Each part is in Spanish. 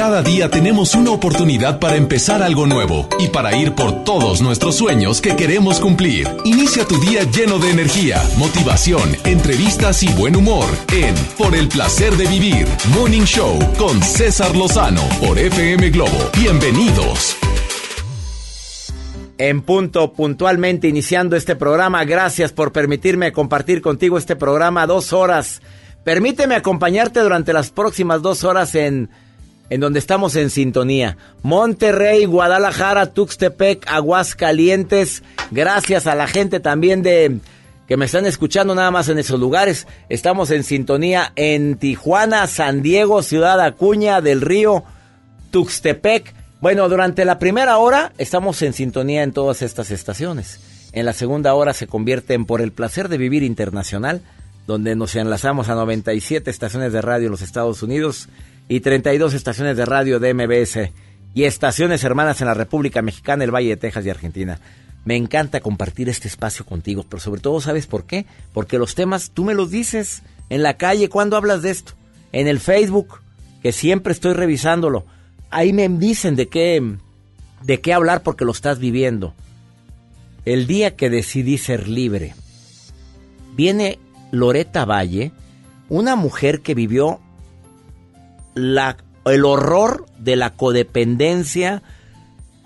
Cada día tenemos una oportunidad para empezar algo nuevo y para ir por todos nuestros sueños que queremos cumplir. Inicia tu día lleno de energía, motivación, entrevistas y buen humor en Por el placer de vivir, Morning Show con César Lozano por FM Globo. Bienvenidos. En punto, puntualmente iniciando este programa, gracias por permitirme compartir contigo este programa dos horas. Permíteme acompañarte durante las próximas dos horas en en donde estamos en sintonía. Monterrey, Guadalajara, Tuxtepec, Aguascalientes. Gracias a la gente también de que me están escuchando nada más en esos lugares. Estamos en sintonía en Tijuana, San Diego, Ciudad Acuña del Río, Tuxtepec. Bueno, durante la primera hora estamos en sintonía en todas estas estaciones. En la segunda hora se convierte en Por el placer de vivir internacional, donde nos enlazamos a 97 estaciones de radio en los Estados Unidos y 32 estaciones de radio de MBS y estaciones hermanas en la República Mexicana, el Valle de Texas y Argentina. Me encanta compartir este espacio contigo, pero sobre todo, ¿sabes por qué? Porque los temas tú me los dices en la calle cuando hablas de esto, en el Facebook, que siempre estoy revisándolo. Ahí me dicen de qué de qué hablar porque lo estás viviendo. El día que decidí ser libre. Viene Loreta Valle, una mujer que vivió el horror de la codependencia,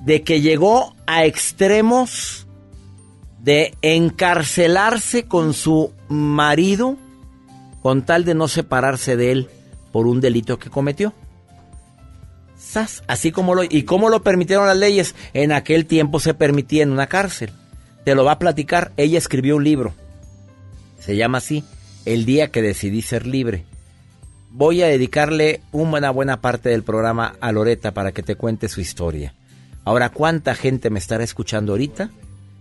de que llegó a extremos de encarcelarse con su marido con tal de no separarse de él por un delito que cometió. Así como lo y cómo lo permitieron las leyes, en aquel tiempo se permitía en una cárcel. Te lo va a platicar, ella escribió un libro. Se llama así, El día que decidí ser libre voy a dedicarle una buena parte del programa a Loreta para que te cuente su historia. Ahora, ¿cuánta gente me estará escuchando ahorita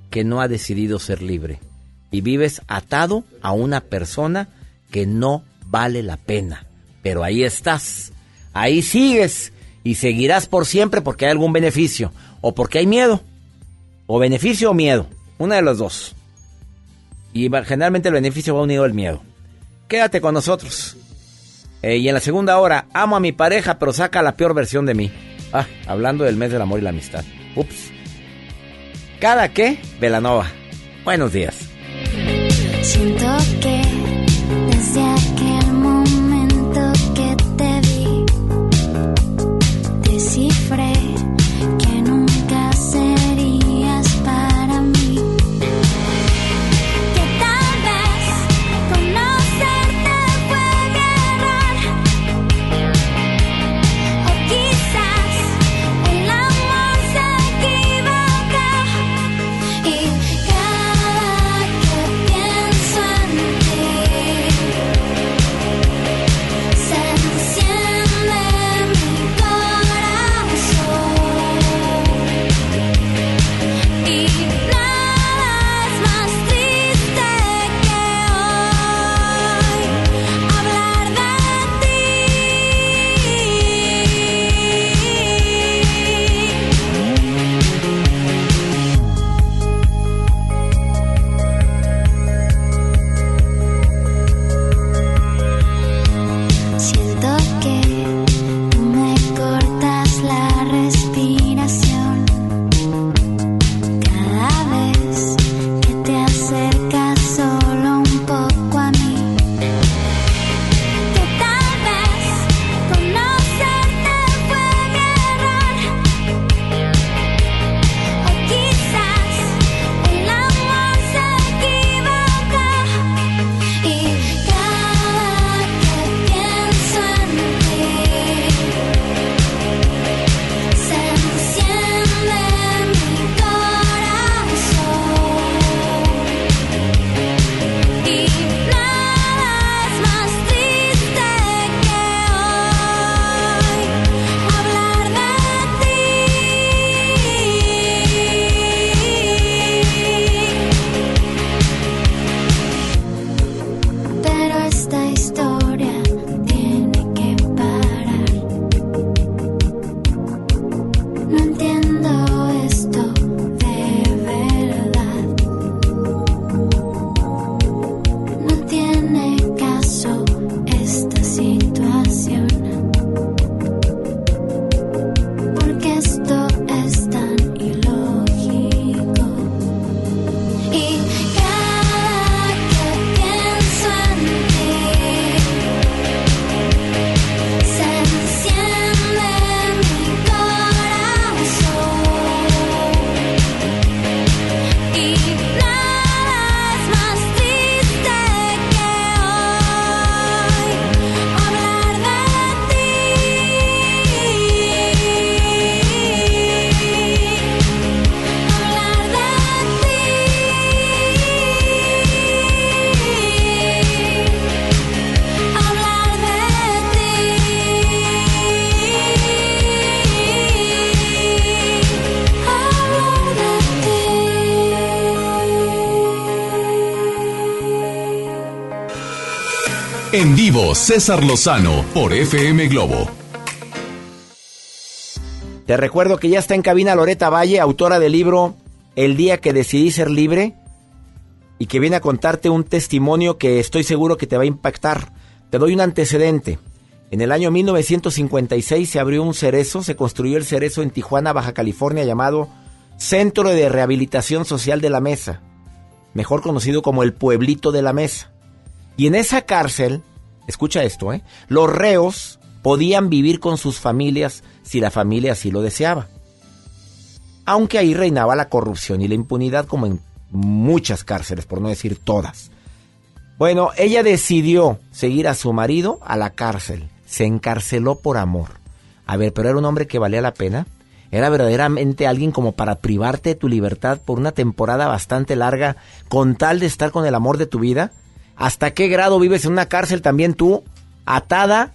que no ha decidido ser libre? Y vives atado a una persona que no vale la pena. Pero ahí estás, ahí sigues y seguirás por siempre porque hay algún beneficio o porque hay miedo. O beneficio o miedo, una de las dos. Y generalmente el beneficio va unido al miedo. Quédate con nosotros. Eh, y en la segunda hora, amo a mi pareja, pero saca la peor versión de mí. Ah, hablando del mes del amor y la amistad. Ups. ¿Cada qué? Velanova. Buenos días. Siento que César Lozano por FM Globo. Te recuerdo que ya está en cabina Loreta Valle, autora del libro El día que decidí ser libre y que viene a contarte un testimonio que estoy seguro que te va a impactar. Te doy un antecedente. En el año 1956 se abrió un cerezo, se construyó el cerezo en Tijuana, Baja California, llamado Centro de Rehabilitación Social de la Mesa, mejor conocido como el Pueblito de la Mesa. Y en esa cárcel, escucha esto, ¿eh? los reos podían vivir con sus familias si la familia así lo deseaba. Aunque ahí reinaba la corrupción y la impunidad como en muchas cárceles, por no decir todas. Bueno, ella decidió seguir a su marido a la cárcel. Se encarceló por amor. A ver, pero era un hombre que valía la pena. Era verdaderamente alguien como para privarte de tu libertad por una temporada bastante larga con tal de estar con el amor de tu vida. ¿Hasta qué grado vives en una cárcel también tú, atada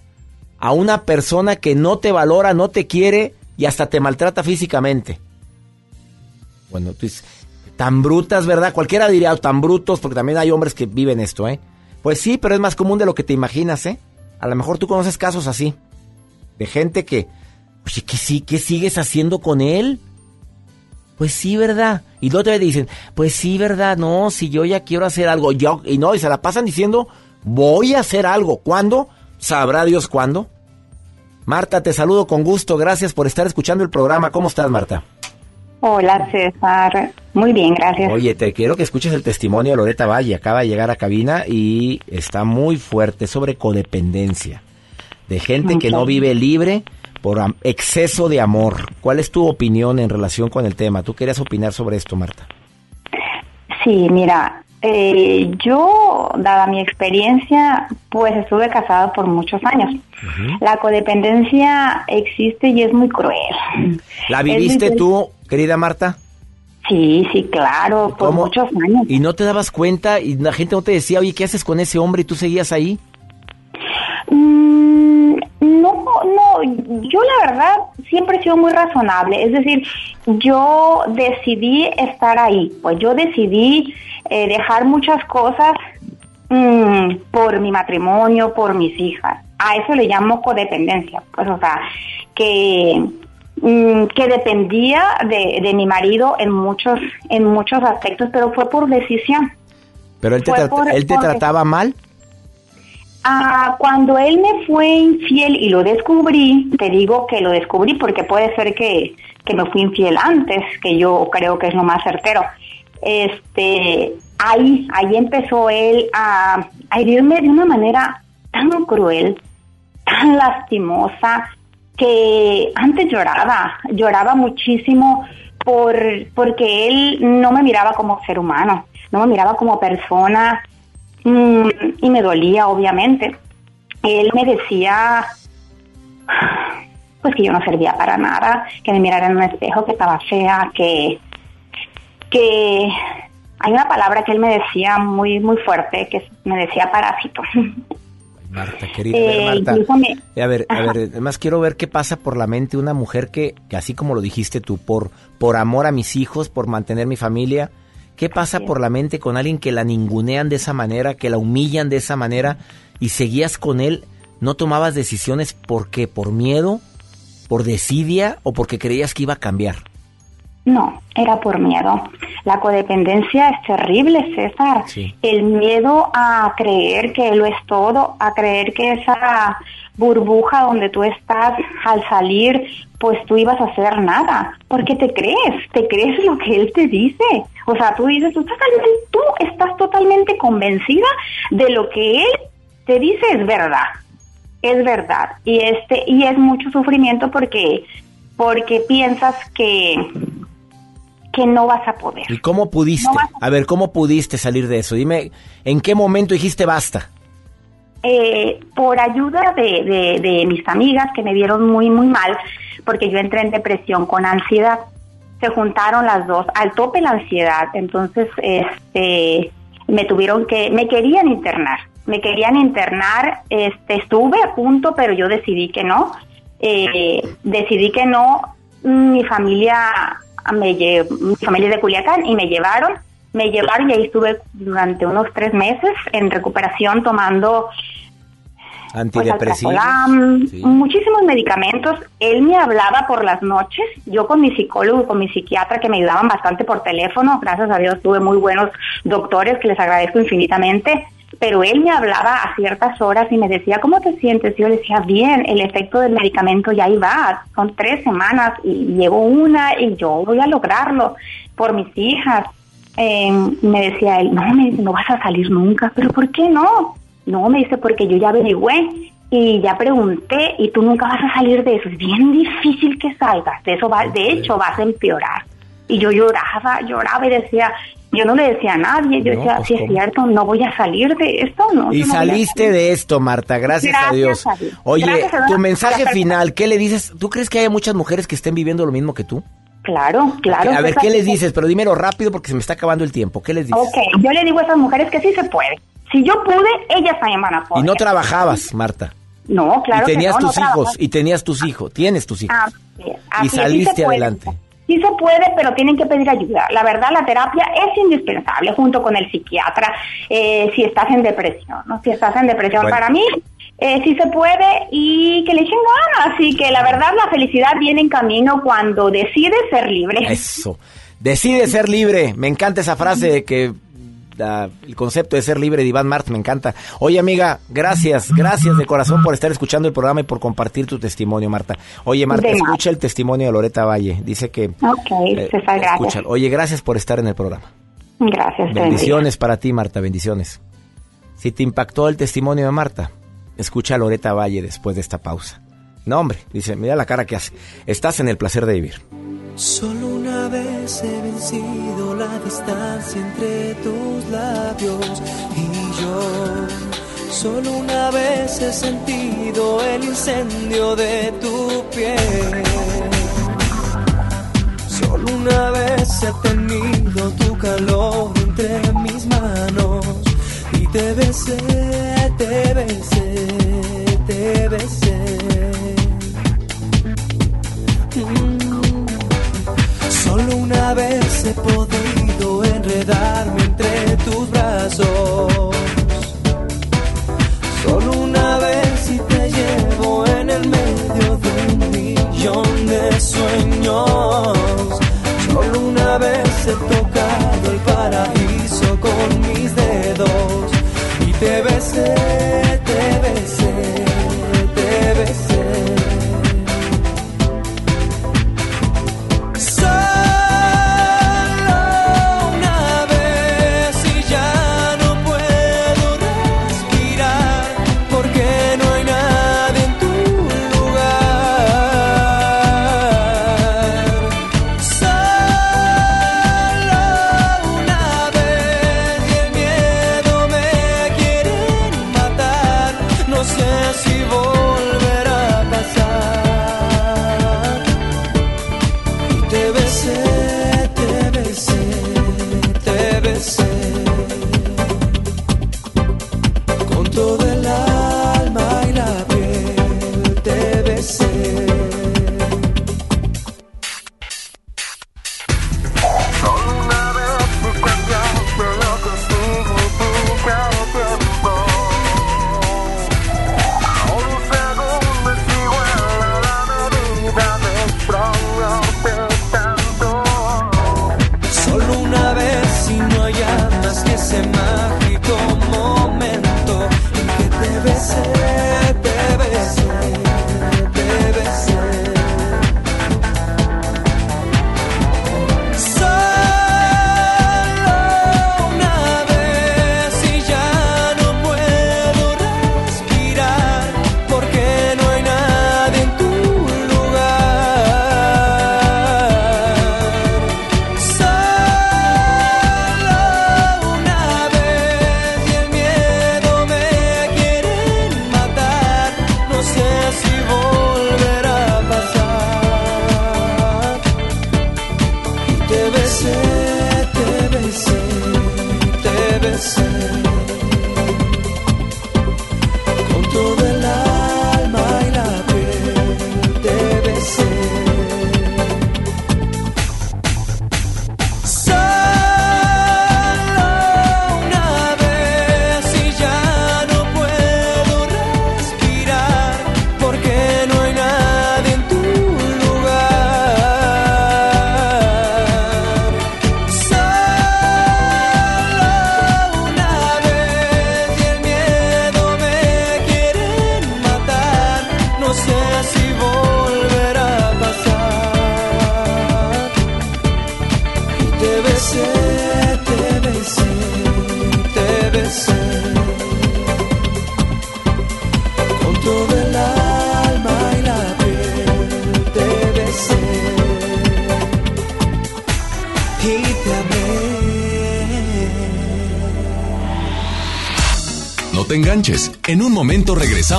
a una persona que no te valora, no te quiere y hasta te maltrata físicamente? Bueno, tú dices, tan brutas, ¿verdad? Cualquiera diría "Oh, tan brutos, porque también hay hombres que viven esto, ¿eh? Pues sí, pero es más común de lo que te imaginas, ¿eh? A lo mejor tú conoces casos así, de gente que, oye, ¿qué, sí, ¿qué sigues haciendo con él? Pues sí, ¿verdad? Y luego te dicen, pues sí, ¿verdad? No, si yo ya quiero hacer algo, yo, y no, y se la pasan diciendo, voy a hacer algo. ¿Cuándo? Sabrá Dios cuándo. Marta, te saludo con gusto, gracias por estar escuchando el programa. ¿Cómo estás, Marta? Hola César, muy bien, gracias. Oye, te quiero que escuches el testimonio de Loreta Valle. Acaba de llegar a cabina y está muy fuerte sobre codependencia. De gente que no vive libre por exceso de amor. ¿Cuál es tu opinión en relación con el tema? ¿Tú querías opinar sobre esto, Marta? Sí, mira, eh, yo, dada mi experiencia, pues estuve casada por muchos años. La codependencia existe y es muy cruel. ¿La muy viviste tú, querida Marta? Sí, sí, claro, por ¿Cómo? muchos años. ¿Y no te dabas cuenta y la gente no te decía, oye, ¿qué haces con ese hombre y tú seguías ahí? Mm, no, no, yo la verdad siempre he sido muy razonable, es decir, yo decidí estar ahí, pues yo decidí eh, dejar muchas cosas mm, por mi matrimonio, por mis hijas. A eso le llamo codependencia, pues o sea, que mm, que dependía de, de mi marido en muchos en muchos aspectos, pero fue por decisión. ¿Pero él te, por- él te trataba mal? Ah, cuando él me fue infiel y lo descubrí, te digo que lo descubrí porque puede ser que, que me fui infiel antes, que yo creo que es lo más certero. Este, ahí, ahí empezó él a, a herirme de una manera tan cruel, tan lastimosa, que antes lloraba, lloraba muchísimo por, porque él no me miraba como ser humano, no me miraba como persona, y me dolía, obviamente. Él me decía, pues que yo no servía para nada, que me mirara en un espejo, que estaba fea, que, que hay una palabra que él me decía muy, muy fuerte, que me decía parásito. Marta, querida, a ver, Eh, Marta. me- A ver, a Ajá. ver, además quiero ver qué pasa por la mente una mujer que, que así como lo dijiste tú, por, por amor a mis hijos, por mantener mi familia, ¿qué pasa por la mente con alguien que la ningunean de esa manera, que la humillan de esa manera y seguías con él? ¿No tomabas decisiones por qué? ¿Por miedo? ¿Por desidia o porque creías que iba a cambiar? No, era por miedo. La codependencia es terrible, César. Sí. El miedo a creer que lo es todo, a creer que esa burbuja donde tú estás al salir, pues tú ibas a hacer nada. Porque te crees, te crees lo que él te dice. O sea, tú dices, tú, totalmente, tú estás totalmente convencida de lo que él te dice es verdad. Es verdad. Y este, y es mucho sufrimiento porque, porque piensas que, que no vas a poder. ¿Y cómo pudiste? No A ver, ¿cómo pudiste salir de eso? Dime, ¿en qué momento dijiste basta? Eh, por ayuda de, de- de mis amigas que me vieron muy, muy mal, porque yo entré en depresión con ansiedad. Se juntaron las dos, al tope la ansiedad, entonces este me tuvieron que, me querían internar, me querían internar, este estuve a punto, pero yo decidí que no, Eh, decidí que no, mi familia me mi familia de Culiacán y me llevaron, me llevaron y ahí estuve durante unos tres meses en recuperación tomando Antidepresivos. Pues, Sí. muchísimos medicamentos. Él me hablaba por las noches. Yo con mi psicólogo, con mi psiquiatra, que me ayudaban bastante por teléfono. Gracias a Dios tuve muy buenos doctores que les agradezco infinitamente. Pero él me hablaba a ciertas horas y me decía, ¿cómo te sientes? Y yo le decía, bien, el efecto del medicamento ya va. Son tres semanas y llevo una y yo voy a lograrlo por mis hijas. Eh, me decía él, no, me dice, no vas a salir nunca. ¿Pero por qué no? No, me dice, porque yo ya averigüé y ya pregunté y tú nunca vas a salir de eso. Es bien difícil que salgas. De eso va, de hecho vas a empeorar. Y yo lloraba, lloraba y decía, yo no le decía a nadie. Yo No, decía, pues, si es ¿cómo? cierto, no voy a salir de esto. No, Y no saliste salir". de esto, Marta, gracias, a Dios. a Dios. Oye, Gracias a Dios. tu mensaje final, ¿qué le dices? ¿Tú crees que haya muchas mujeres que estén viviendo lo mismo que tú? Claro, claro. a ver, pues, ¿qué les dices? Pero dímelo rápido porque se me está acabando el tiempo. ¿Qué les dices? Ok, yo le digo a esas mujeres que sí se puede. Si yo pude, ellas también van a poder. Y no trabajabas, Marta. No, claro y tenías que no, no tus hijos, y tenías tus hijos, tienes tus hijos. Así es, así y sí saliste adelante. Sí se puede, pero tienen que pedir ayuda. La verdad, la terapia es indispensable junto con el psiquiatra eh, si estás en depresión. ¿no? Si estás en depresión, Bueno. para mí eh, sí se puede y que le echen ganas. Así que la verdad, la felicidad viene en camino cuando decides ser libre. Eso. Decide ser libre. Me encanta esa frase de que la- el concepto de ser libre de Iván Marx me encanta. Oye, amiga, gracias, gracias de corazón por estar escuchando el programa y por compartir tu testimonio, Marta. Oye, Marta, De escucha el testimonio de Loreta Valle. Dice que... Ok, eh, César, gracias. escúchalo. Oye, gracias por estar en el programa. Gracias. Bendiciones para ti, Marta, bendiciones. Si te impactó el testimonio de Marta, escucha a Loreta Valle después de esta pausa. No, hombre, dice, mira la cara que hace. Estás en el placer de vivir. Solo una vez he vencido la distancia entre tus labios y yo. Solo una vez he sentido el incendio de tu piel. Solo una vez he tenido tu calor entre mis manos y te besé, te besé, te besé. Solo una vez he podido enredarme entre tus brazos. Solo una vez y te llevo en el medio de un millón de sueños. Solo una vez he tocado el paraíso con mis dedos y te besé, te besé,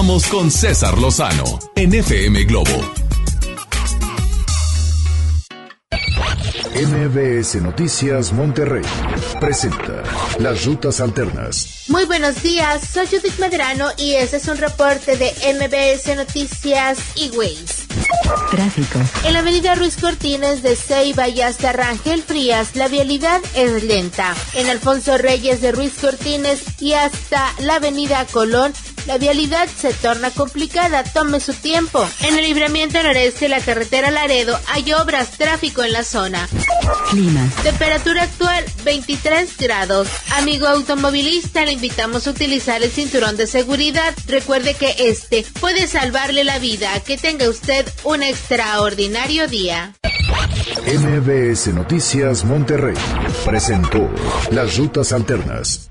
regresamos con César Lozano en FM Globo. MBS Noticias Monterrey presenta Las Rutas Alternas. Muy buenos días, soy Judith Medrano y este es un reporte de MBS Noticias y Ways. Tráfico. En la avenida Ruiz Cortines de Ceiba y hasta Rangel Frías, la vialidad es lenta. En Alfonso Reyes de Ruiz Cortines y hasta la avenida Colón, la vialidad se torna complicada, tome su tiempo. En el libramiento noreste de la carretera Laredo hay obras, tráfico en la zona. Clima. Temperatura actual 23 grados. Amigo automovilista, le invitamos a utilizar el cinturón de seguridad. Recuerde que este puede salvarle la vida. Que tenga usted un extraordinario día. MBS Noticias Monterrey presentó Las Rutas Alternas.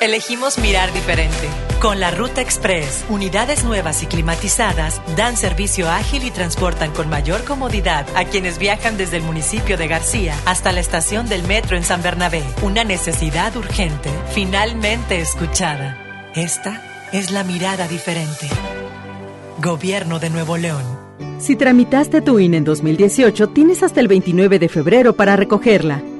Elegimos mirar diferente. Con la Ruta Express, unidades nuevas y climatizadas dan servicio ágil y transportan con mayor comodidad a quienes viajan desde el municipio de García hasta la estación del metro en San Bernabé. Una necesidad urgente, finalmente escuchada. Esta es la mirada diferente. Gobierno de Nuevo León. Si tramitaste tu INE en 2018, tienes hasta el 29 de febrero para recogerla.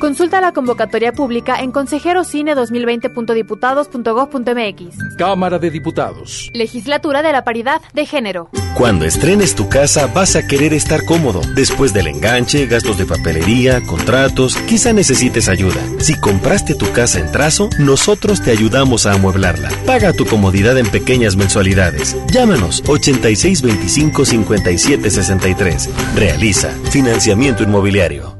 Consulta la convocatoria pública en consejerocine2020.diputados.gov.mx. Cámara de Diputados. Legislatura de la Paridad de Género. Cuando estrenes tu casa vas a querer estar cómodo. Después del enganche, gastos de papelería, contratos, quizá necesites ayuda. Si compraste tu casa en trazo, nosotros te ayudamos a amueblarla. Paga tu comodidad en pequeñas mensualidades. Llámanos 8625-5763. Realiza financiamiento inmobiliario.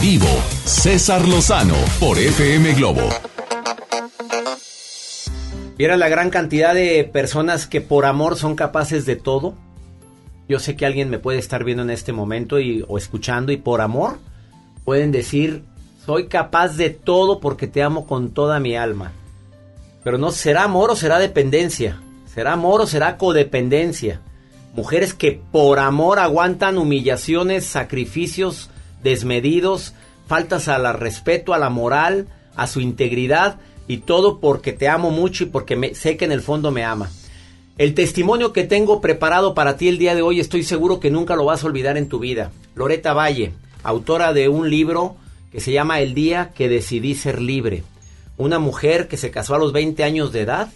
Vivo, César Lozano por FM Globo. ¿Vieras la gran cantidad de personas que por amor son capaces de todo? Yo sé que alguien me puede estar viendo en este momento y, o escuchando y por amor pueden decir, soy capaz de todo porque te amo con toda mi alma. Pero no, ¿será amor o será dependencia? ¿Será amor o será codependencia? Mujeres que por amor aguantan humillaciones, sacrificios desmedidos, faltas al respeto, a la moral, a su integridad y todo porque te amo mucho y porque sé que en el fondo me ama. El testimonio que tengo preparado para ti el día de hoy estoy seguro que nunca lo vas a olvidar en tu vida. Loreta Valle, autora de un libro que se llama El día que decidí ser libre. Una mujer que se casó a los 20 años de edad,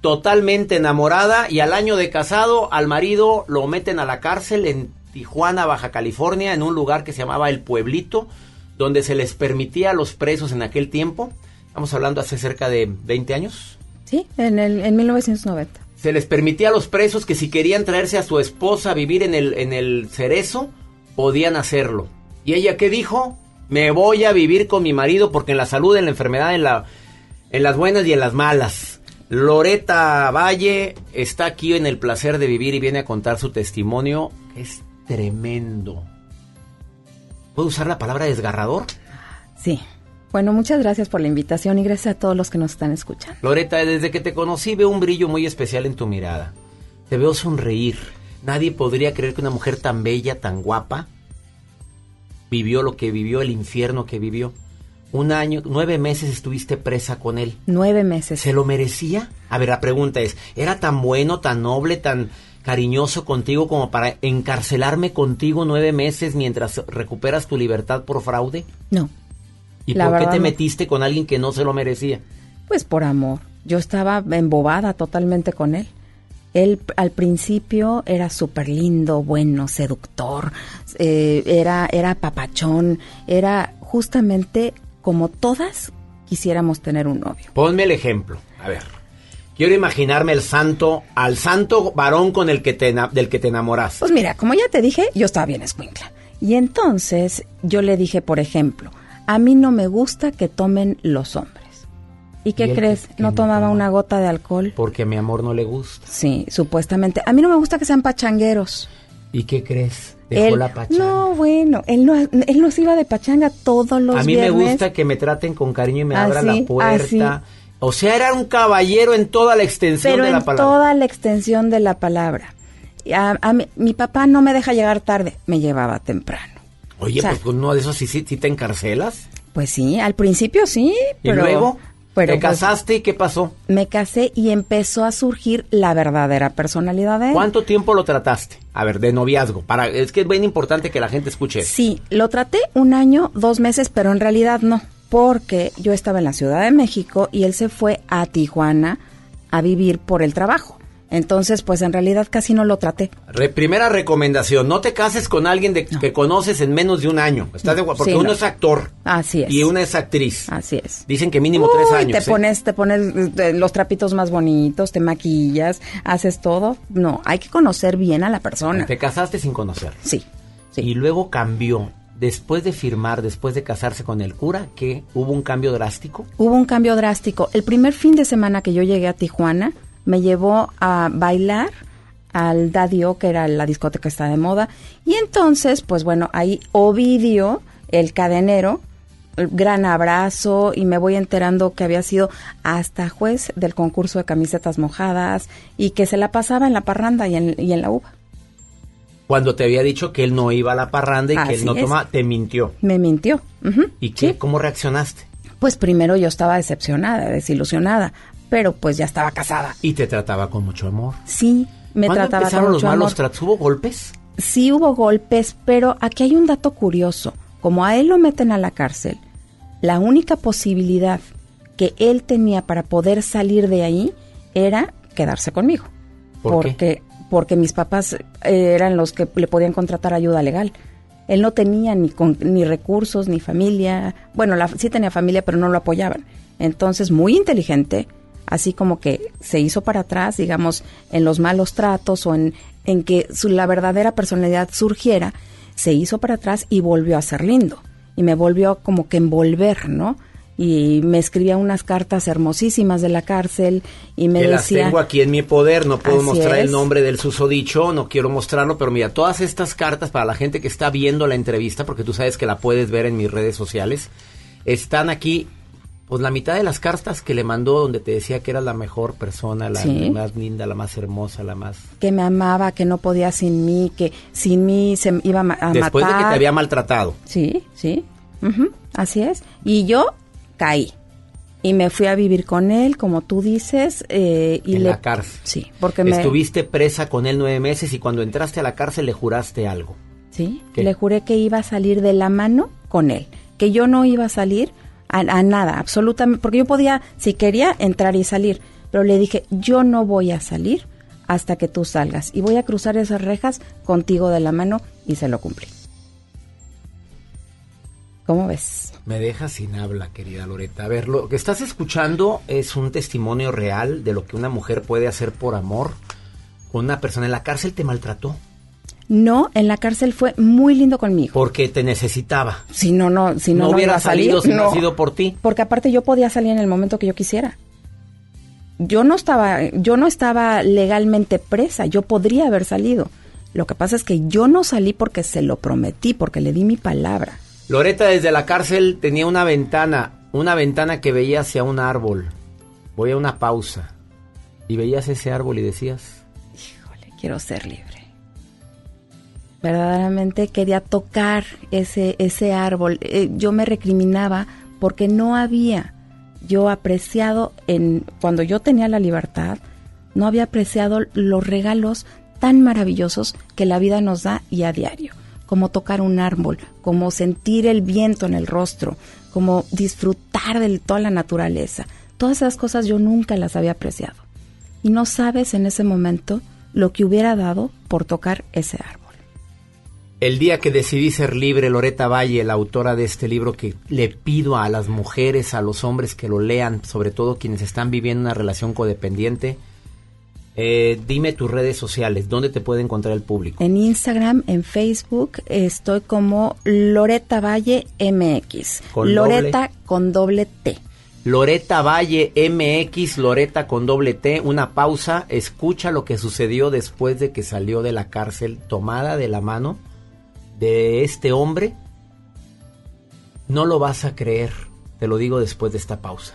totalmente enamorada y al año de casado al marido lo meten a la cárcel en Tijuana, Baja California, en un lugar que se llamaba El Pueblito, donde se les permitía a los presos en aquel tiempo, estamos hablando hace cerca de 20 años, Sí, en, el, en 1990. se les permitía a los presos que si querían traerse a su esposa a vivir en el, en el cerezo, podían hacerlo. ¿Y ella qué dijo? Me voy a vivir con mi marido porque en la salud, en la enfermedad, en, la, en las buenas y en las malas. Loreta Valle está aquí en el placer de vivir y viene a contar su testimonio. Es tremendo. ¿Puedo usar la palabra desgarrador? Sí. Bueno, muchas gracias por la invitación y gracias a todos los que nos están escuchando. Loreta, desde que te conocí veo un brillo muy especial en tu mirada. Te veo sonreír. Nadie podría creer que una mujer tan bella, tan guapa, vivió lo que vivió, el infierno que vivió. Un año, nueve meses estuviste presa con él. Nueve meses. ¿Se lo merecía? A ver, la pregunta es, ¿era tan bueno, tan noble, tan cariñoso contigo como para encarcelarme contigo nueve meses mientras recuperas tu libertad por fraude? No. ¿Y La por qué te no. metiste con alguien que no se lo merecía? Pues por amor. Yo estaba embobada totalmente con él. Él al principio era súper lindo, bueno, seductor, eh, era, era papachón, era justamente como todas quisiéramos tener un novio. Ponme el ejemplo. A ver. Quiero imaginarme el santo, al santo varón con el que te, del que te enamoras. Pues mira, como ya te dije, yo estaba bien escuincla. Y entonces yo le dije, por ejemplo, a mí no me gusta que tomen los hombres. ¿Y qué ¿Y él crees? no tomaba toma? una gota de alcohol. Porque a mi amor no le gusta. Sí, supuestamente. A mí no me gusta que sean pachangueros. ¿Y qué crees? Dejó Él, la pachanga. no, bueno, él no, él nos iba de pachanga todos los a mí viernes. me gusta que me traten con cariño y me abran la puerta. así. O sea, era un caballero en toda la extensión pero de en la palabra. toda la extensión de la palabra. Y A, a mí- mi papá no me deja llegar tarde, me llevaba temprano. Oye, o sea- pues con uno de esos sí, te encarcelas. Pues sí, al principio sí, Y pero luego, pero te pues, casaste y ¿qué pasó? me casé y empezó a surgir la verdadera personalidad de él. ¿Cuánto tiempo lo trataste? A ver, de noviazgo. Para, es que es bien importante que la gente escuche. Sí, lo traté un año, dos meses, pero en realidad no, porque yo estaba en la Ciudad de México y él se fue a Tijuana a vivir por el trabajo. Entonces, pues en realidad casi no lo traté. Re- primera recomendación, no te cases con alguien de, que conoces en menos de un año. ¿Estás de? Porque Sí, uno no. es actor Así es. y una es actriz. Así es. Dicen que mínimo tres años. Te ¿eh? pones, te pones eh, los trapitos más bonitos, te maquillas, haces todo. No, hay que conocer bien a la persona. Te casaste sin conocer. Sí, Y luego cambió. Después de firmar, después de casarse con el cura, que hubo un cambio drástico. Hubo un cambio drástico. El primer fin de semana que yo llegué a Tijuana, me llevó a bailar al Dadio, que era la discoteca que está de moda. Y entonces, pues bueno, ahí Ovidio, el cadenero, el gran abrazo y me voy enterando que había sido hasta juez del concurso de camisetas mojadas y que se la pasaba en la parranda y en, y en la uva. Cuando te había dicho que él no iba a la parranda y que él no tomaba, te mintió. Me mintió. ¿Y qué? ¿Cómo reaccionaste? Pues primero yo estaba decepcionada, desilusionada, pero pues ya estaba casada. Y te trataba con mucho amor. Sí, me ¿Cuándo trataba empezaron con los mucho malos amor. tratos? ¿Hubo golpes? Sí hubo golpes, pero aquí hay un dato curioso. Como a él lo meten a la cárcel, la única posibilidad que él tenía para poder salir de ahí era quedarse conmigo. ¿Por qué? Porque, mis papás eh, eran los que le podían contratar ayuda legal. Él no tenía ni, con- ni recursos, ni familia. Bueno, la- sí tenía familia, pero no lo apoyaban. Entonces, muy inteligente, así como que se hizo para atrás, digamos, en los malos tratos o en, en que su, la verdadera personalidad surgiera, se hizo para atrás y volvió a ser lindo. Y me volvió como que envolver, ¿no? Y me escribía unas cartas hermosísimas de la cárcel y me que las decía... tengo aquí en mi poder, no puedo mostrar el nombre del susodicho, no quiero mostrarlo, pero mira, todas estas cartas para la gente que está viendo la entrevista, porque tú sabes que la puedes ver en mis redes sociales, están aquí, pues la mitad de las cartas que le mandó donde te decía que era la mejor persona, la Sí. más linda, la más hermosa, la más... que me amaba, que no podía sin mí, que sin mí se iba a ma- a Después de matar. que te había maltratado. Sí, sí. así es. Y yo caí. Y me fui a vivir con él, como tú dices. eh, y en le, la cárcel. Sí, porque me... Estuviste presa con él nueve meses y cuando entraste a la cárcel le juraste algo. Sí, ¿Qué? le juré que iba a salir de la mano con él. Que yo no iba a salir a, a nada, absolutamente. Porque yo podía, si quería, entrar y salir. Pero le dije, yo no voy a salir hasta que tú salgas. Y voy a cruzar esas rejas contigo de la mano y se lo cumplí. ¿Cómo ves? Me deja sin habla, querida Loreta. A ver, lo que estás escuchando es un testimonio real de lo que una mujer puede hacer por amor con una persona. En la cárcel te maltrató No, en la cárcel fue muy lindo conmigo. porque te necesitaba. Si no, no, si no, no, no hubiera salido si no no. ha sido por ti. Porque aparte yo podía salir en el momento que yo quisiera. Yo no estaba, yo no estaba legalmente presa, yo podría haber salido. Lo que pasa es que yo no salí porque se lo prometí, porque le di mi palabra. Loreta desde la cárcel tenía una ventana, una ventana que veía hacia un árbol. Voy a una pausa. Y veías ese árbol y decías, Quiero ser libre. Verdaderamente quería tocar ese, ese árbol. Eh, yo me recriminaba porque no había yo apreciado en cuando yo tenía la libertad, no había apreciado los regalos tan maravillosos que la vida nos da y a diario, como tocar un árbol, como sentir el viento en el rostro, como disfrutar de toda la naturaleza. Todas esas cosas yo nunca las había apreciado. Y no sabes en ese momento lo que hubiera dado por tocar ese árbol. El día que decidí ser libre, Loreta Valle, la autora de este libro, que le pido a las mujeres, a los hombres que lo lean, sobre todo quienes están viviendo una relación codependiente, eh, dime tus redes sociales, ¿dónde te puede encontrar el público? En Instagram, en Facebook, estoy como Loreta Valle MX. Con Loreta doble. con doble T. Loreta Valle MX, Loreta con doble T, una pausa, escucha lo que sucedió después de que salió de la cárcel tomada de la mano de este hombre. No lo vas a creer, te lo digo después de esta pausa.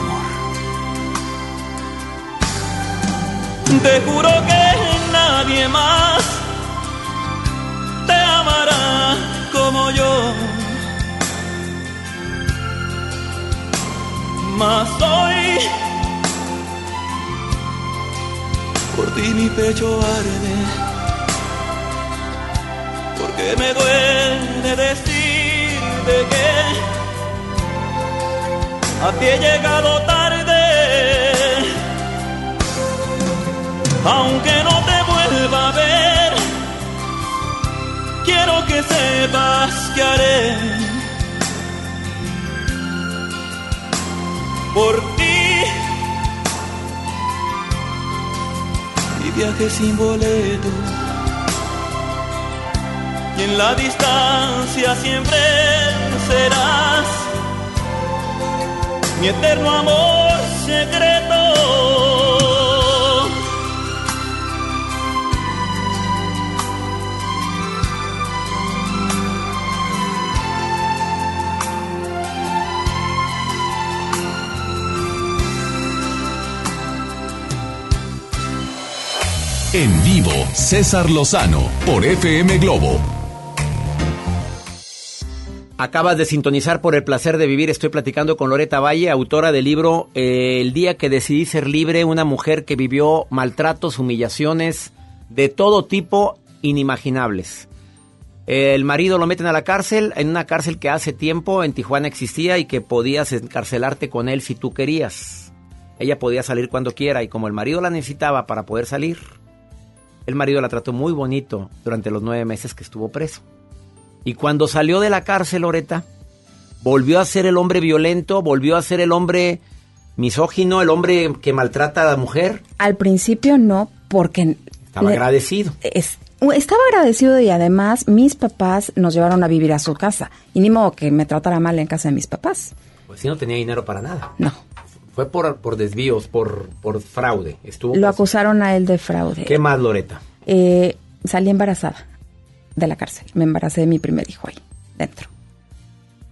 Te juro que nadie más te amará como yo. Mas hoy por ti mi pecho arde. Porque me duele decirte que a ti he llegado tarde. Aunque no te vuelva a ver, quiero que sepas que haré por ti. Y viaje sin boleto. Y en la distancia siempre serás mi eterno amor secreto. En vivo, César Lozano por FM Globo. Acabas de sintonizar por el placer de vivir. Estoy platicando con Loreta Valle, autora del libro eh, El día que decidí ser libre, una mujer que vivió maltratos, humillaciones de todo tipo inimaginables. El marido lo meten a la cárcel, en una cárcel que hace tiempo en Tijuana existía y que podías encarcelarte con él si tú querías. Ella podía salir cuando quiera y como el marido la necesitaba para poder salir, el marido la trató muy bonito durante los nueve meses que estuvo preso. Y cuando salió de la cárcel, Loreta, volvió a ser el hombre violento, volvió a ser el hombre misógino, el hombre que maltrata a la mujer. Al principio no, porque... Estaba le- agradecido. es- estaba agradecido y además mis papás nos llevaron a vivir a su casa. Y ni modo que me tratara mal en casa de mis papás. Pues sí, no tenía dinero para nada. No. Fue por, por desvíos, por, por fraude. Estuvo Lo preso. acusaron a él de fraude. ¿Qué más, Loreta? Eh, salí embarazada de la cárcel. Me embaracé de mi primer hijo ahí, dentro.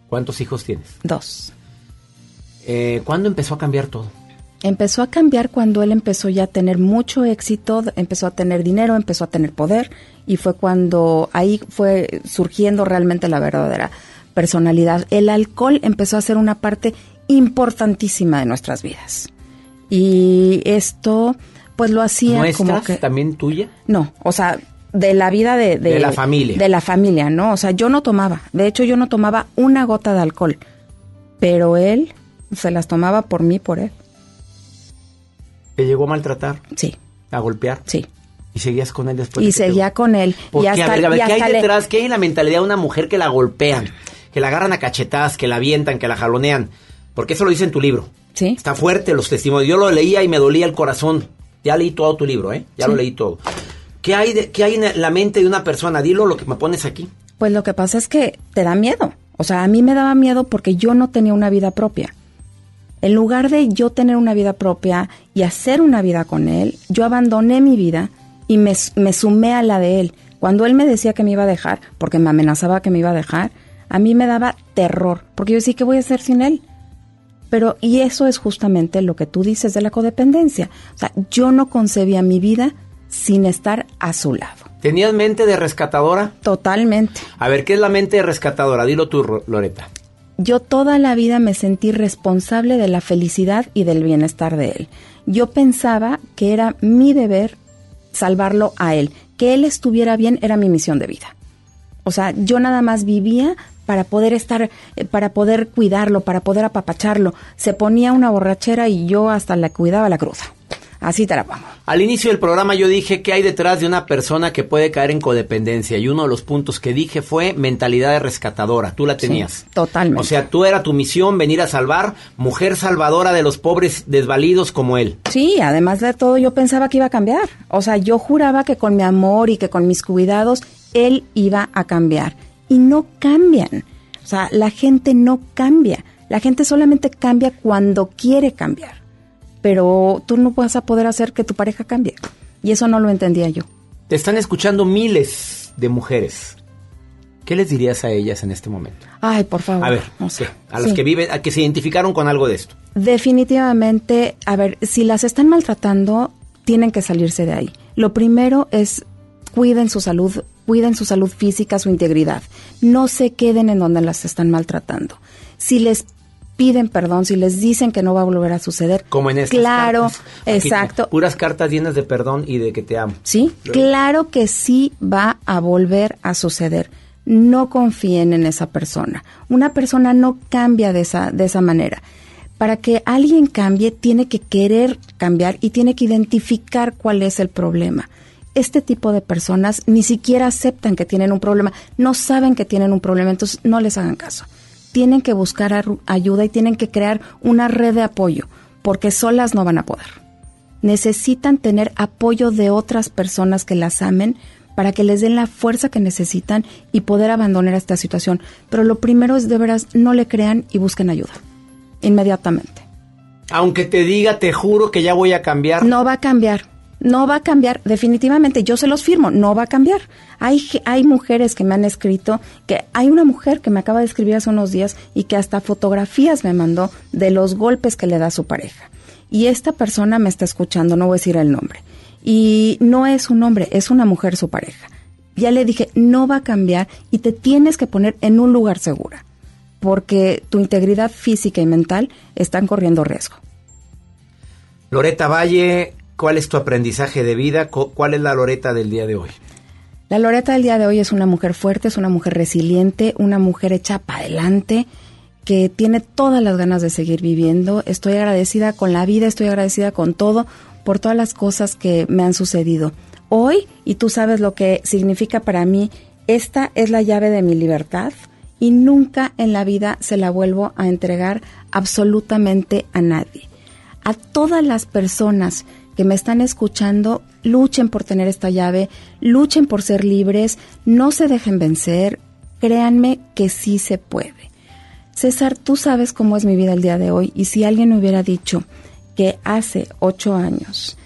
¿Cuántos hijos tienes? Dos. Eh, ¿Cuándo empezó a cambiar todo? Empezó a cambiar cuando él empezó ya a tener mucho éxito, empezó a tener dinero, empezó a tener poder y fue cuando ahí fue surgiendo realmente la verdadera personalidad. El alcohol empezó a ser una parte importantísima de nuestras vidas. Y esto pues lo hacía ¿Nuestras? como que ¿También tuya? no, o sea, de la vida de, De la familia. De la familia, ¿no? O sea, yo no tomaba. De hecho, yo no tomaba una gota de alcohol. Pero él se las tomaba por mí, por él. ¿Te llegó a maltratar? Sí. ¿A golpear? Sí. ¿Y seguías con él después? y de que te- seguía con él. ¿Por y hasta, a ver, a ver, y ¿qué hay hasta le- detrás? ¿Qué hay en la mentalidad de una mujer que la golpean? Que la agarran a cachetadas, que la avientan, que la jalonean. Porque eso lo dice en tu libro. Sí. Está fuerte los testimonios. Yo lo leía y me dolía el corazón. Ya leí todo tu libro, ¿eh? Ya Sí. lo leí todo. ¿Qué hay, de- ¿Qué hay en la mente de una persona? Dilo lo que me pones aquí. Pues lo que pasa es que te da miedo. O sea, a mí me daba miedo porque yo no tenía una vida propia. En lugar de yo tener una vida propia y hacer una vida con él, yo abandoné mi vida y me, me sumé a la de él. Cuando él me decía que me iba a dejar, porque me amenazaba que me iba a dejar, a mí me daba terror, porque yo decía, ¿qué voy a hacer sin él? Pero, y eso es justamente lo que tú dices de la codependencia. O sea, yo no concebía mi vida sin estar a su lado. ¿Tenías mente de rescatadora? Totalmente. A ver, ¿qué es la mente de rescatadora? Dilo tú, Loreta. Yo toda la vida me sentí responsable de la felicidad y del bienestar de él. Yo pensaba que era mi deber salvarlo a él. Que él estuviera bien era mi misión de vida. O sea, yo nada más vivía para poder estar, eh, para poder cuidarlo, para poder apapacharlo. Se ponía una borrachera y yo hasta le cuidaba la cruda. Así te la pongo. Al inicio del programa yo dije que hay detrás de una persona que puede caer en codependencia y uno de los puntos que dije fue mentalidad de rescatadora. Tú la tenías. totalmente. O sea, tú era tu misión venir a salvar, mujer salvadora de los pobres desvalidos como él. Sí, además de todo yo pensaba que iba a cambiar. O sea, yo juraba que con mi amor y que con mis cuidados él iba a cambiar. Y no cambian. O sea, la gente no cambia. La gente solamente cambia cuando quiere cambiar. Pero tú no vas a poder hacer que tu pareja cambie. Y eso no lo entendía yo. Te están escuchando miles de mujeres. ¿Qué les dirías a ellas en este momento? Ay, por favor. A ver, O sea, a las sí. que viven, a que se identificaron con algo de esto. Definitivamente, a ver, si las están maltratando, tienen que salirse de ahí. Lo primero es cuiden su salud, cuiden su salud física, su integridad. No se queden en donde las están maltratando. Si les piden perdón, si les dicen que no va a volver a suceder, Como en estas claro, cartas. Aquí, exacto. puras cartas llenas de perdón y de que te amo. Sí, claro que sí va a volver a suceder. No confíen en esa persona. Una persona no cambia de esa, de esa manera. Para que alguien cambie, tiene que querer cambiar y tiene que identificar cuál es el problema. Este tipo de personas ni siquiera aceptan que tienen un problema, no saben que tienen un problema, entonces no les hagan caso. Tienen que buscar ayuda y tienen que crear una red de apoyo, porque solas no van a poder necesitan tener apoyo de otras personas que las amen para que les den la fuerza que necesitan y poder abandonar esta situación. Pero lo primero es de veras no le crean y busquen ayuda inmediatamente. Aunque te diga, te juro que ya voy a cambiar. No va a cambiar. No va a cambiar, definitivamente, yo se los firmo, no va a cambiar. Hay, hay mujeres que me han escrito, que hay una mujer que me acaba de escribir hace unos días y que hasta fotografías me mandó de los golpes que le da su pareja. Y esta persona me está escuchando, no voy a decir el nombre. Y no es un hombre, es una mujer su pareja. Ya le dije, no va a cambiar y te tienes que poner en un lugar segura, porque tu integridad física y mental están corriendo riesgo. Loreta Valle, ¿cuál es tu aprendizaje de vida? ¿Cuál es la Loreta del día de hoy? La Loreta del día de hoy es una mujer fuerte, es una mujer resiliente, una mujer hecha para adelante, que tiene todas las ganas de seguir viviendo. Estoy agradecida con la vida, estoy agradecida con todo, por todas las cosas que me han sucedido. Hoy, y tú sabes lo que significa para mí, esta es la llave de mi libertad y nunca en la vida se la vuelvo a entregar absolutamente a nadie. A todas las personas que me están escuchando, luchen por tener esta llave, luchen por ser libres, no se dejen vencer, créanme que sí se puede. César, tú sabes cómo es mi vida el día de hoy y si alguien me hubiera dicho que hace ocho años,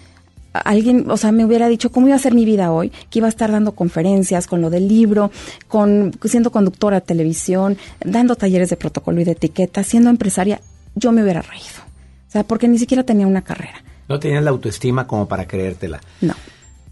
alguien, o sea, me hubiera dicho cómo iba a ser mi vida hoy, que iba a estar dando conferencias con lo del libro, con siendo conductora de televisión, dando talleres de protocolo y de etiqueta, siendo empresaria, yo me hubiera reído. O sea, porque ni siquiera tenía una carrera. No tenías la autoestima como para creértela. No.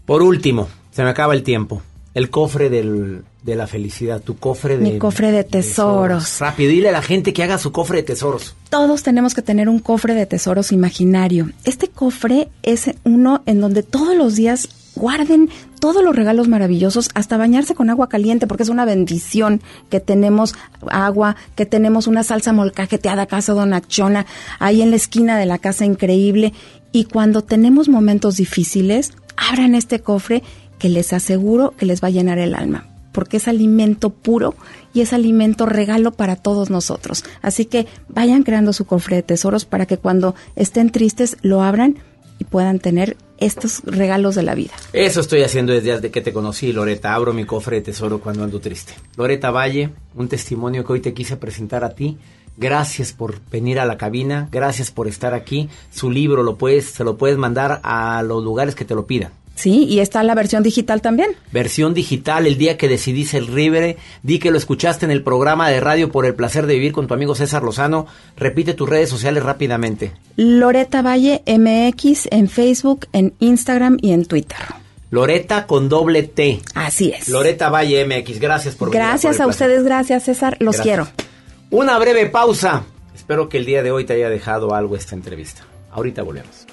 Por último, se me acaba el tiempo. El cofre del- de la felicidad, tu cofre de... Mi cofre de tesoros. Rápido, dile a la gente que haga su cofre de tesoros. Todos tenemos que tener un cofre de tesoros imaginario. Este cofre es uno en donde todos los días guarden todos los regalos maravillosos, hasta bañarse con agua caliente, porque es una bendición que tenemos agua, que tenemos una salsa molcajeteada casa Dona Chona, ahí en la esquina de la casa increíble. Y cuando tenemos momentos difíciles, abran este cofre que les aseguro que les va a llenar el alma. porque es alimento puro y es alimento regalo para todos nosotros. Así que vayan creando su cofre de tesoros para que cuando estén tristes lo abran y puedan tener estos regalos de la vida. Eso estoy haciendo desde que te conocí, Loreta. Abro mi cofre de tesoro cuando ando triste. Loreta Valle, un testimonio que hoy te quise presentar a ti. Gracias por venir a la cabina, gracias por estar aquí. Su libro lo puedes, se lo puedes mandar a los lugares que te lo pidan. Sí, y está la versión digital también. Versión digital, el día que decidí ser libre, di que lo escuchaste en el programa de radio por el placer de vivir con tu amigo César Lozano. Repite tus redes sociales rápidamente. Loreta Valle MX en Facebook, en Instagram y en Twitter. Loreta con doble T. Así es. Loreta Valle MX, gracias por venir. Gracias a el placer. ustedes, gracias César, los Gracias. quiero. Una breve pausa. Espero que el día de hoy te haya dejado algo esta entrevista. Ahorita volvemos.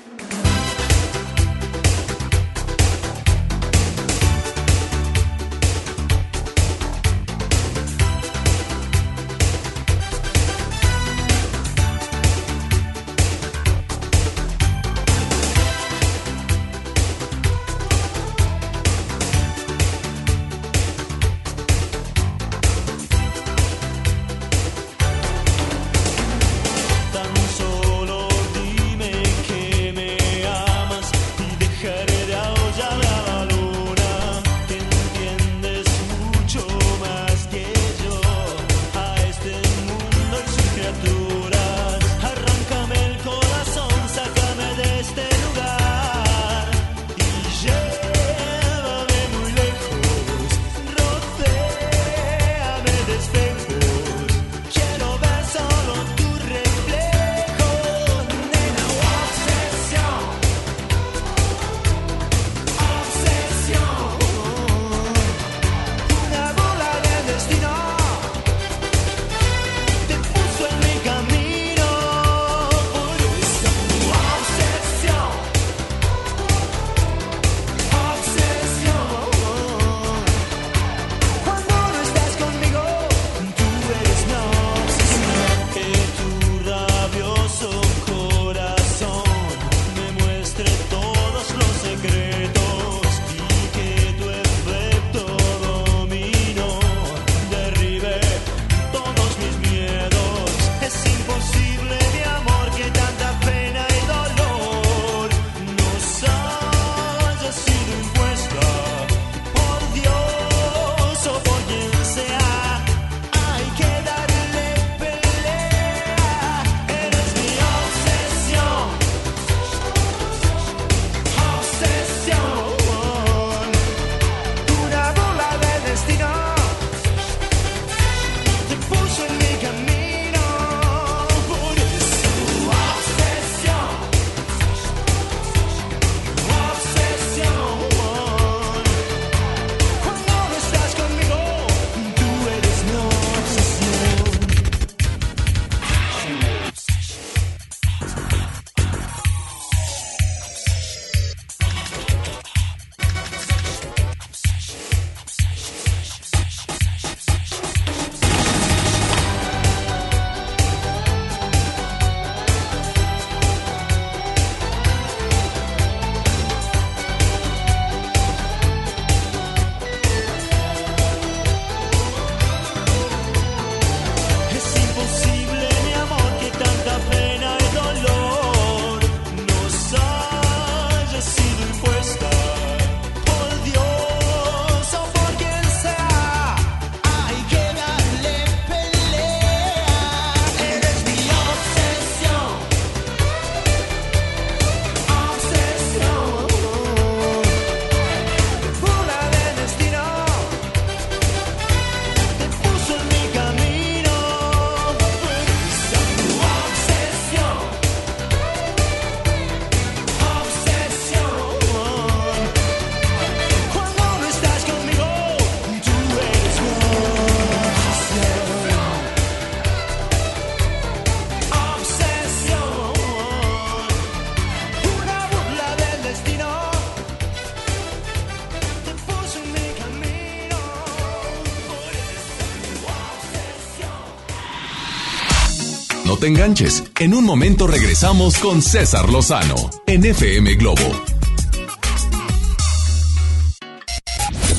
Enganches. En un momento regresamos con César Lozano en FM Globo.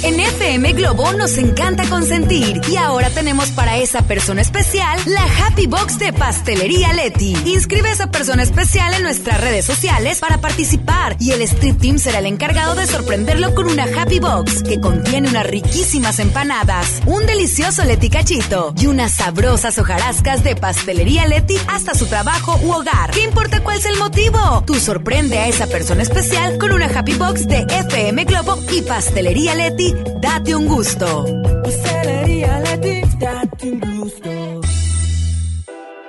En FM Globo nos encanta consentir y ahora tenemos para esa persona especial la Happy Box de Pastelería Leti. Inscribe a esa persona especial en nuestras redes sociales para participar y el Street Team será el encargado de sorprenderlo con una Happy Box que contiene unas riquísimas empanadas, un delicioso Leti cachito y unas sabrosas hojarascas de Pastelería Leti hasta su trabajo u hogar. ¿Qué importa cuál sea el motivo? Tú sorprende a esa persona especial con una Happy Box de FM Globo y Pastelería Leti. Date un gusto. Pastelería Leti, date un gusto.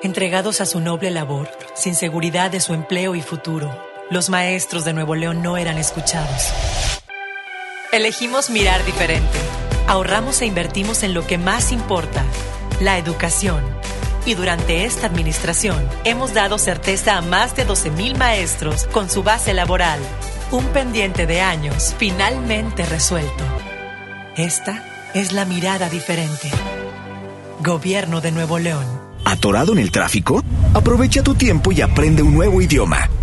Entregados a su noble labor, sin seguridad de su empleo y futuro, los maestros de Nuevo León no eran escuchados. Elegimos mirar diferente. Ahorramos e invertimos en lo que más importa, la educación. Y durante esta administración hemos dado certeza a más de 12.000 maestros con su base laboral. Un pendiente de años finalmente resuelto. Esta es la mirada diferente. Gobierno de Nuevo León. ¿Atorado en el tráfico? Aprovecha tu tiempo y aprende un nuevo idioma.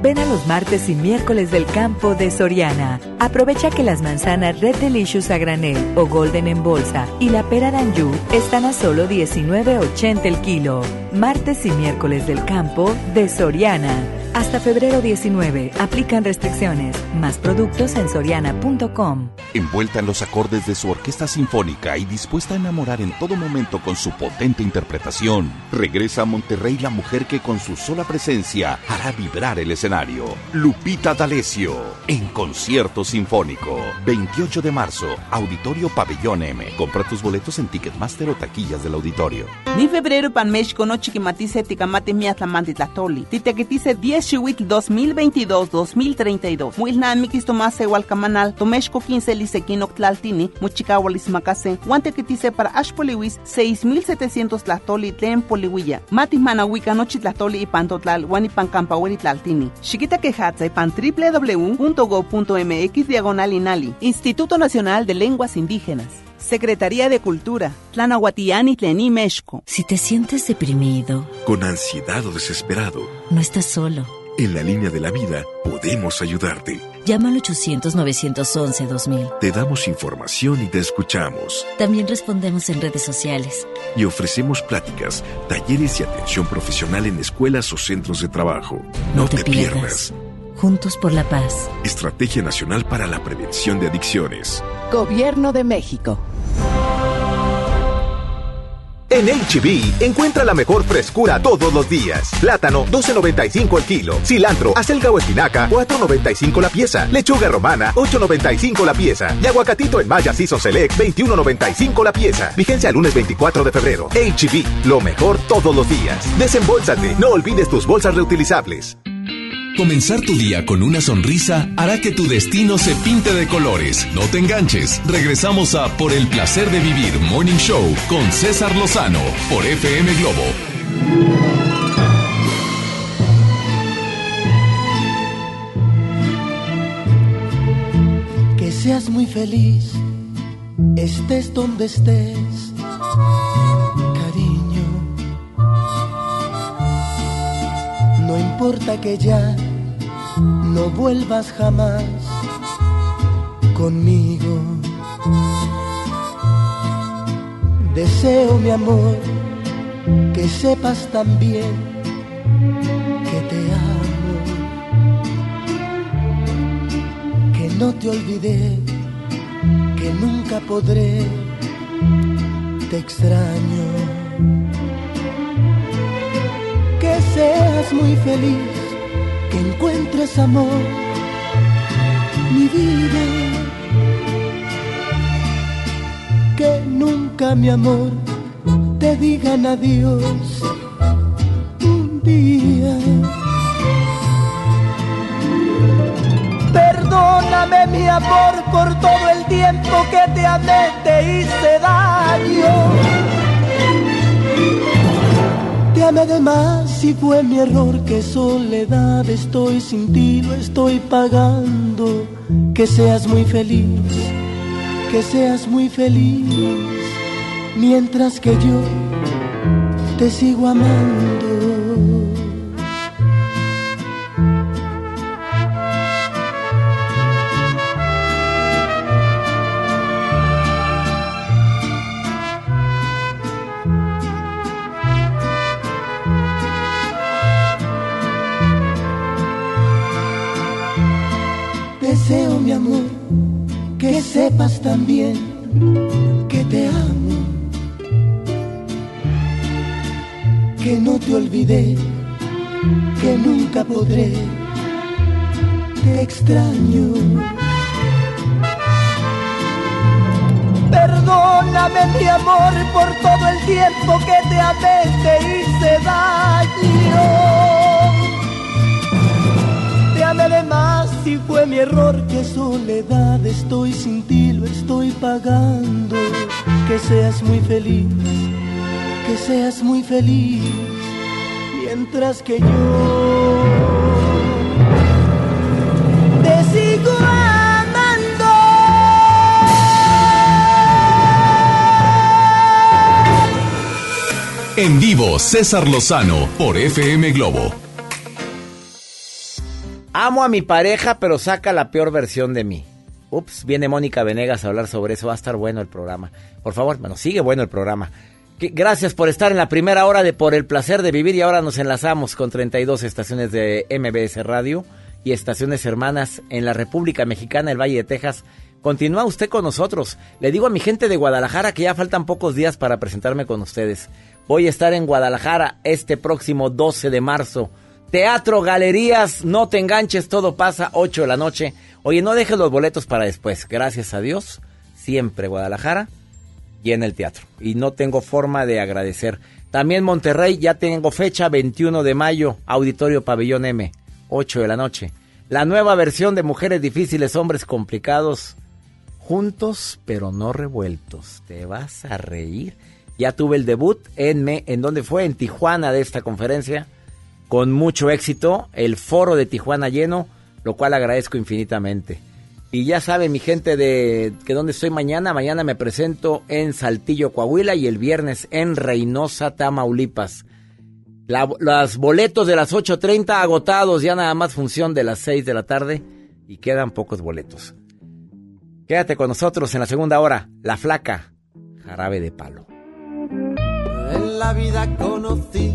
Ven a los martes y miércoles del campo de Soriana. Aprovecha que las manzanas Red Delicious a granel o Golden en bolsa y la pera Danju están a solo 19.80 el kilo. Martes y miércoles del campo de Soriana. Hasta febrero 19. Aplican restricciones. Más productos en soriana.com. Envuelta en los acordes de su orquesta sinfónica y dispuesta a enamorar en todo momento con su potente interpretación, regresa a Monterrey la mujer que con su sola presencia hará vibrar el escenario. Lupita D'Alessio, en concierto sinfónico. 28 de marzo, Auditorio Pabellón M. Compra tus boletos en Ticketmaster o taquillas del auditorio. Ni febrero pan México no chiquimatice ticamate miatlamante tlatoli. Titequetice 10 chihuitl 2022-2032. Muilnan mikis tomase hualcamanal, tomexco 15 lisequino tlaltini, muchicahualis macase, guantequetice para ashpoliwis 6700 tlatoli tlen polihuilla. Matis manahuica nochi tlatoli y pantotlal, guanipan campahueri tlaltini. Chiquita quejatza y pan www.go.mx diagonal inali. Instituto Nacional de Lenguas Indígenas. Secretaría de Cultura, Tlanahuatiani Tlení, México. Si te sientes deprimido, Con ansiedad o desesperado, no estás solo. en la línea de la vida podemos ayudarte. Llama al 800-911-2000. Te damos información y te escuchamos. También respondemos en redes sociales. Y ofrecemos pláticas, talleres y atención profesional en escuelas o centros de trabajo. No, te, pierdas. Juntos por la paz. Estrategia Nacional para la Prevención de Adicciones. Gobierno de México. En HB, encuentra la mejor frescura todos los días. Plátano, 12.95 el kilo. Cilantro, acelga o espinaca, 4.95 la pieza. Lechuga romana, 8.95 la pieza. Y aguacatito en Maya Season Select, 21.95 la pieza. Vigencia el lunes 24 de febrero. HB, lo mejor todos los días. Desembolsate, no olvides tus bolsas reutilizables. Comenzar tu día con una sonrisa hará que tu destino se pinte de colores. No te enganches. Regresamos a Por el placer de vivir Morning Show con César Lozano por FM Globo. Que seas muy feliz, estés donde estés, cariño. No importa que ya no vuelvas jamás conmigo. Deseo, mi amor, que sepas también que te amo, que no te olvidé, que nunca podré, te extraño. Que seas muy feliz, que encuentres amor, mi vida. Que nunca, mi amor, te digan adiós un día. Perdóname, mi amor, por todo el tiempo que te amé, te hice daño. Amé de más y fue mi error, que soledad estoy sin ti, lo estoy pagando. Que seas muy feliz, que seas muy feliz mientras que yo te sigo amando. Amor, que sepas también que te amo, que no te olvidé, que nunca podré, te extraño. Perdóname mi amor por todo el tiempo que te amé, te hice daño. Te amé de y fue mi error, que soledad estoy sin ti, lo estoy pagando. Que seas muy feliz, que seas muy feliz, mientras que yo te sigo amando. En vivo, César Lozano por FM Globo. Amo a mi pareja, pero saca la peor versión de mí. Ups, viene Mónica Venegas a hablar sobre eso. Va a estar bueno el programa. Por favor, bueno, sigue bueno el programa. Gracias por estar en la primera hora de Por el placer de vivir y ahora nos enlazamos con 32 estaciones de MBS Radio y estaciones hermanas en la República Mexicana, el Valle de Texas. Continúa usted con nosotros. Le digo a mi gente de Guadalajara que ya faltan pocos días para presentarme con ustedes. Voy a estar en Guadalajara este próximo 12 de marzo. Teatro, galerías, no te enganches, todo pasa, 8 de la noche. Oye, no dejes los boletos para después. Gracias a Dios, siempre Guadalajara y en el teatro. Y no tengo forma de agradecer. También Monterrey, ya tengo fecha 21 de mayo, Auditorio Pabellón M, 8 de la noche. La nueva versión de Mujeres Difíciles, Hombres Complicados, juntos pero no revueltos. Te vas a reír. Ya tuve el debut en, me, en donde fue, en Tijuana de esta conferencia, con mucho éxito, el foro de Tijuana lleno, lo cual agradezco infinitamente. Y ya sabe mi gente de que dónde estoy mañana. Mañana me presento en Saltillo, Coahuila y el viernes en Reynosa, Tamaulipas. La- los boletos de las 8.30 agotados, ya nada más función de las 6 de la tarde y quedan pocos boletos. Quédate con nosotros en la segunda hora. La flaca, jarabe de palo. En la vida conocí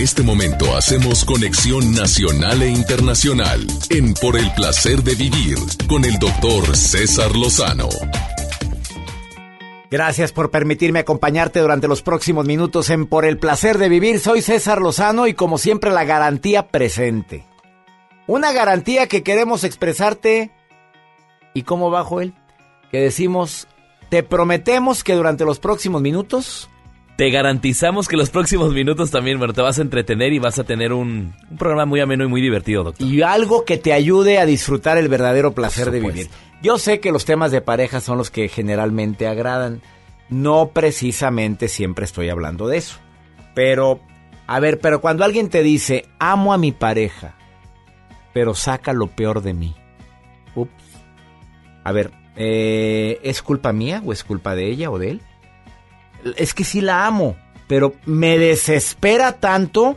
este momento hacemos conexión nacional e internacional en Por el placer de vivir con el doctor César Lozano. Gracias por permitirme acompañarte durante los próximos minutos en Por el placer de vivir. Soy César Lozano y como siempre la garantía presente. Una garantía que queremos expresarte. ¿Y cómo bajo él? Que decimos, te prometemos que durante los próximos minutos... Te garantizamos que los próximos minutos también, bueno, te vas a entretener y vas a tener un, un programa muy ameno y muy divertido, doctor. Y algo que te ayude a disfrutar el verdadero placer de vivir. Yo sé que los temas de pareja son los que generalmente agradan. No precisamente siempre estoy hablando de eso. Pero, a ver, pero cuando alguien te dice, amo a mi pareja, pero saca lo peor de mí. Ups. A ver, eh, ¿es culpa mía o es culpa de ella o de él? Es que sí la amo, pero me desespera tanto,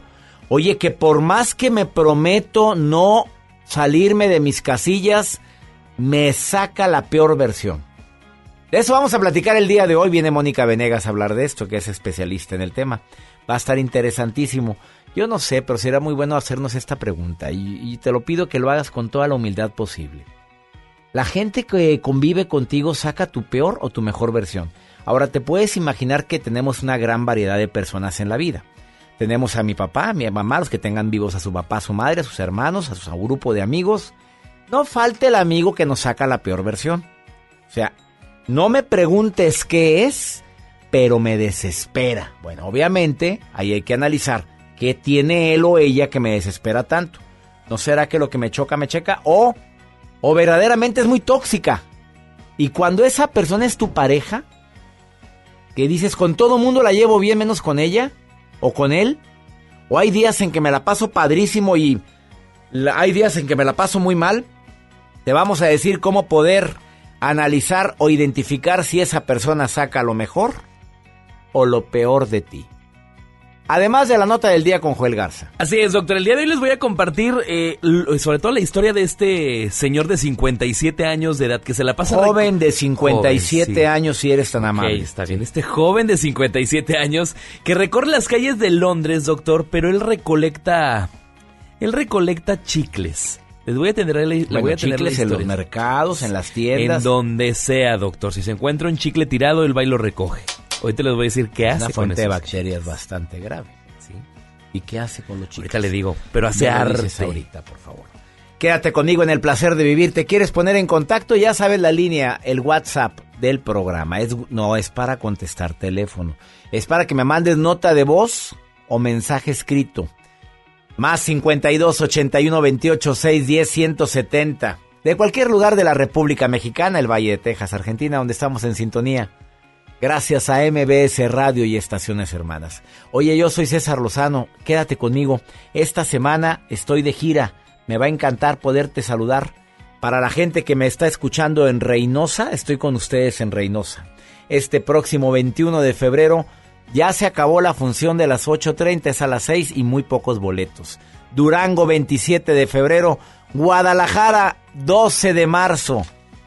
oye, que por más que me prometo no salirme de mis casillas, me saca la peor versión. De eso vamos a platicar el día de hoy. Viene Mónica Venegas a hablar de esto, que es especialista en el tema. Va a estar interesantísimo. Yo no sé, pero será muy bueno hacernos esta pregunta y, y te lo pido que lo hagas con toda la humildad posible. ¿La gente que convive contigo saca tu peor o tu mejor versión? Ahora, te puedes imaginar que tenemos una gran variedad de personas en la vida. Tenemos a mi papá, a mi mamá, los que tengan vivos a su papá, a su madre, a sus hermanos, a su grupo de amigos. No falte el amigo que nos saca la peor versión. O sea, no me preguntes qué es, pero me desespera. Bueno, obviamente, ahí hay que analizar qué tiene él o ella que me desespera tanto. ¿No será que lo que me choca me checa? O, o verdaderamente es muy tóxica. Y cuando esa persona es tu pareja, que dices con todo mundo la llevo bien menos con ella o con él, o hay días en que me la paso padrísimo y hay días en que me la paso muy mal, te vamos a decir cómo poder analizar o identificar si esa persona saca lo mejor o lo peor de ti. Además de la nota del día con Joel Garza. Así es, doctor. El día de hoy les voy a compartir eh, sobre todo la historia de este señor de 57 años de edad que se la pasa... Joven de 57 joven, sí. años, si eres tan amable. Okay, está bien. Este joven de 57 años que recorre las calles de Londres, doctor, pero él recolecta... Él recolecta chicles. Les voy a tener, le bueno, voy a tener chicles en los mercados, en las tiendas. En donde sea, doctor. Si se encuentra un chicle tirado, el va y lo recoge. Hoy te les voy a decir qué hace Una con fuente de esos bacterias bastante grave. ¿sí? ¿Y qué hace con los chicles? Ahorita le digo, pero hace No arte. ahorita, por favor. Quédate conmigo en el placer de vivir. ¿Te quieres poner en contacto? Ya sabes la línea, el WhatsApp del programa. Es, no es para contestar teléfono. Es para que me mandes nota de voz o mensaje escrito. Más 52 81 28 6 10 170. De cualquier lugar de la República Mexicana, el Valle de Texas, Argentina, donde estamos en sintonía. Gracias a MBS Radio y Estaciones Hermanas. Oye, yo soy César Lozano, quédate conmigo. Esta semana estoy de gira. Me va a encantar poderte saludar. Para la gente que me está escuchando en Reynosa, estoy con ustedes en Reynosa. Este próximo 21 de febrero ya se acabó la función de las 8.30, es a las 6 y muy pocos boletos. Durango 27 de febrero, Guadalajara 12 de marzo.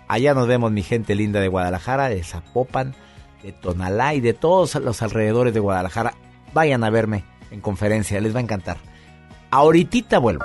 Allá nos vemos mi gente linda de Guadalajara, de Zapopan, de Tonalá y de todos los alrededores de Guadalajara. Vayan a verme en conferencia, les va a encantar. Ahorita vuelvo.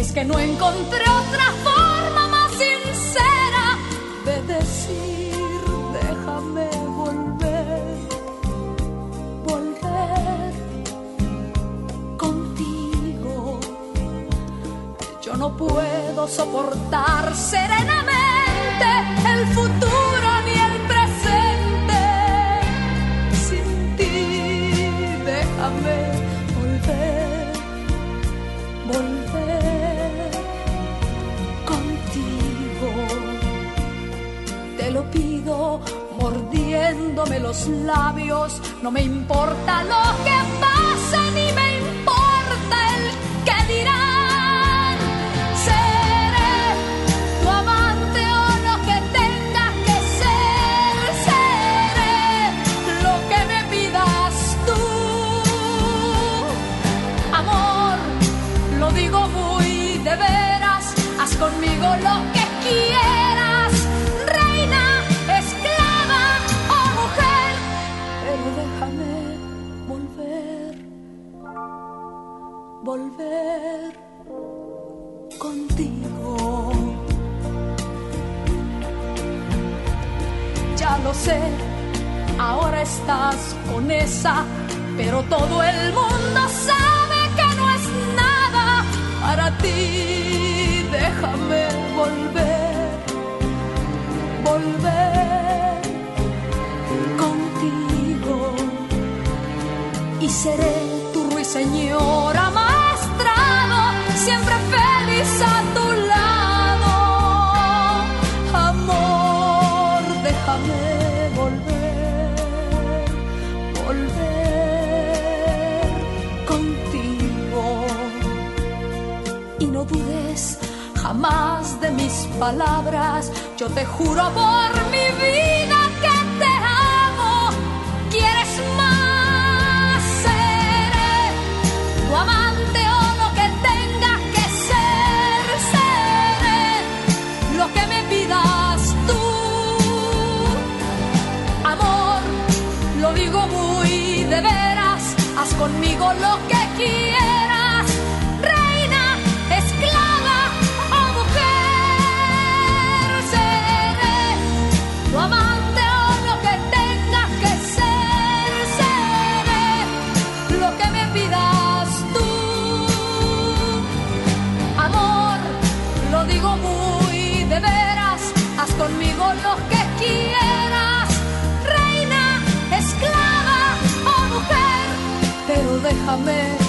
Es que no encontré otra forma más sincera de decir, déjame volver, volver contigo. Yo no puedo soportar serenamente el futuro mordiéndome los labios. No me importa lo que pase, Contigo. Ya lo sé, ahora estás con esa, pero todo el mundo sabe que no es nada para ti. Déjame volver, volver contigo y seré tu ruiseñor siempre feliz a tu lado. Amor, déjame volver, volver contigo. Y no dudes jamás de mis palabras, yo te juro por mi vida conmigo lo que quieras. Pero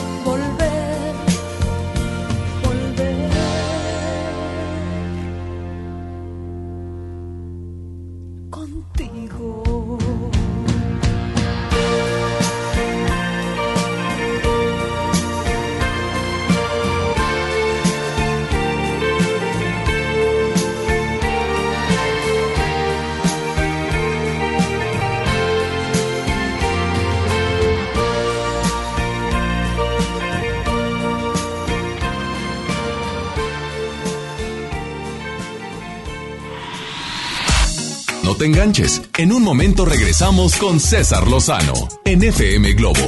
enganches. En un momento regresamos con César Lozano en FM Globo.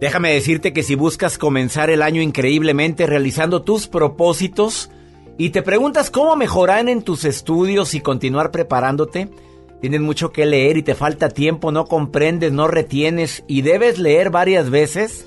Déjame decirte que si buscas comenzar el año increíblemente realizando tus propósitos y te preguntas cómo mejorar en tus estudios y continuar preparándote, tienes mucho que leer y te falta tiempo, no comprendes, no retienes y debes leer varias veces.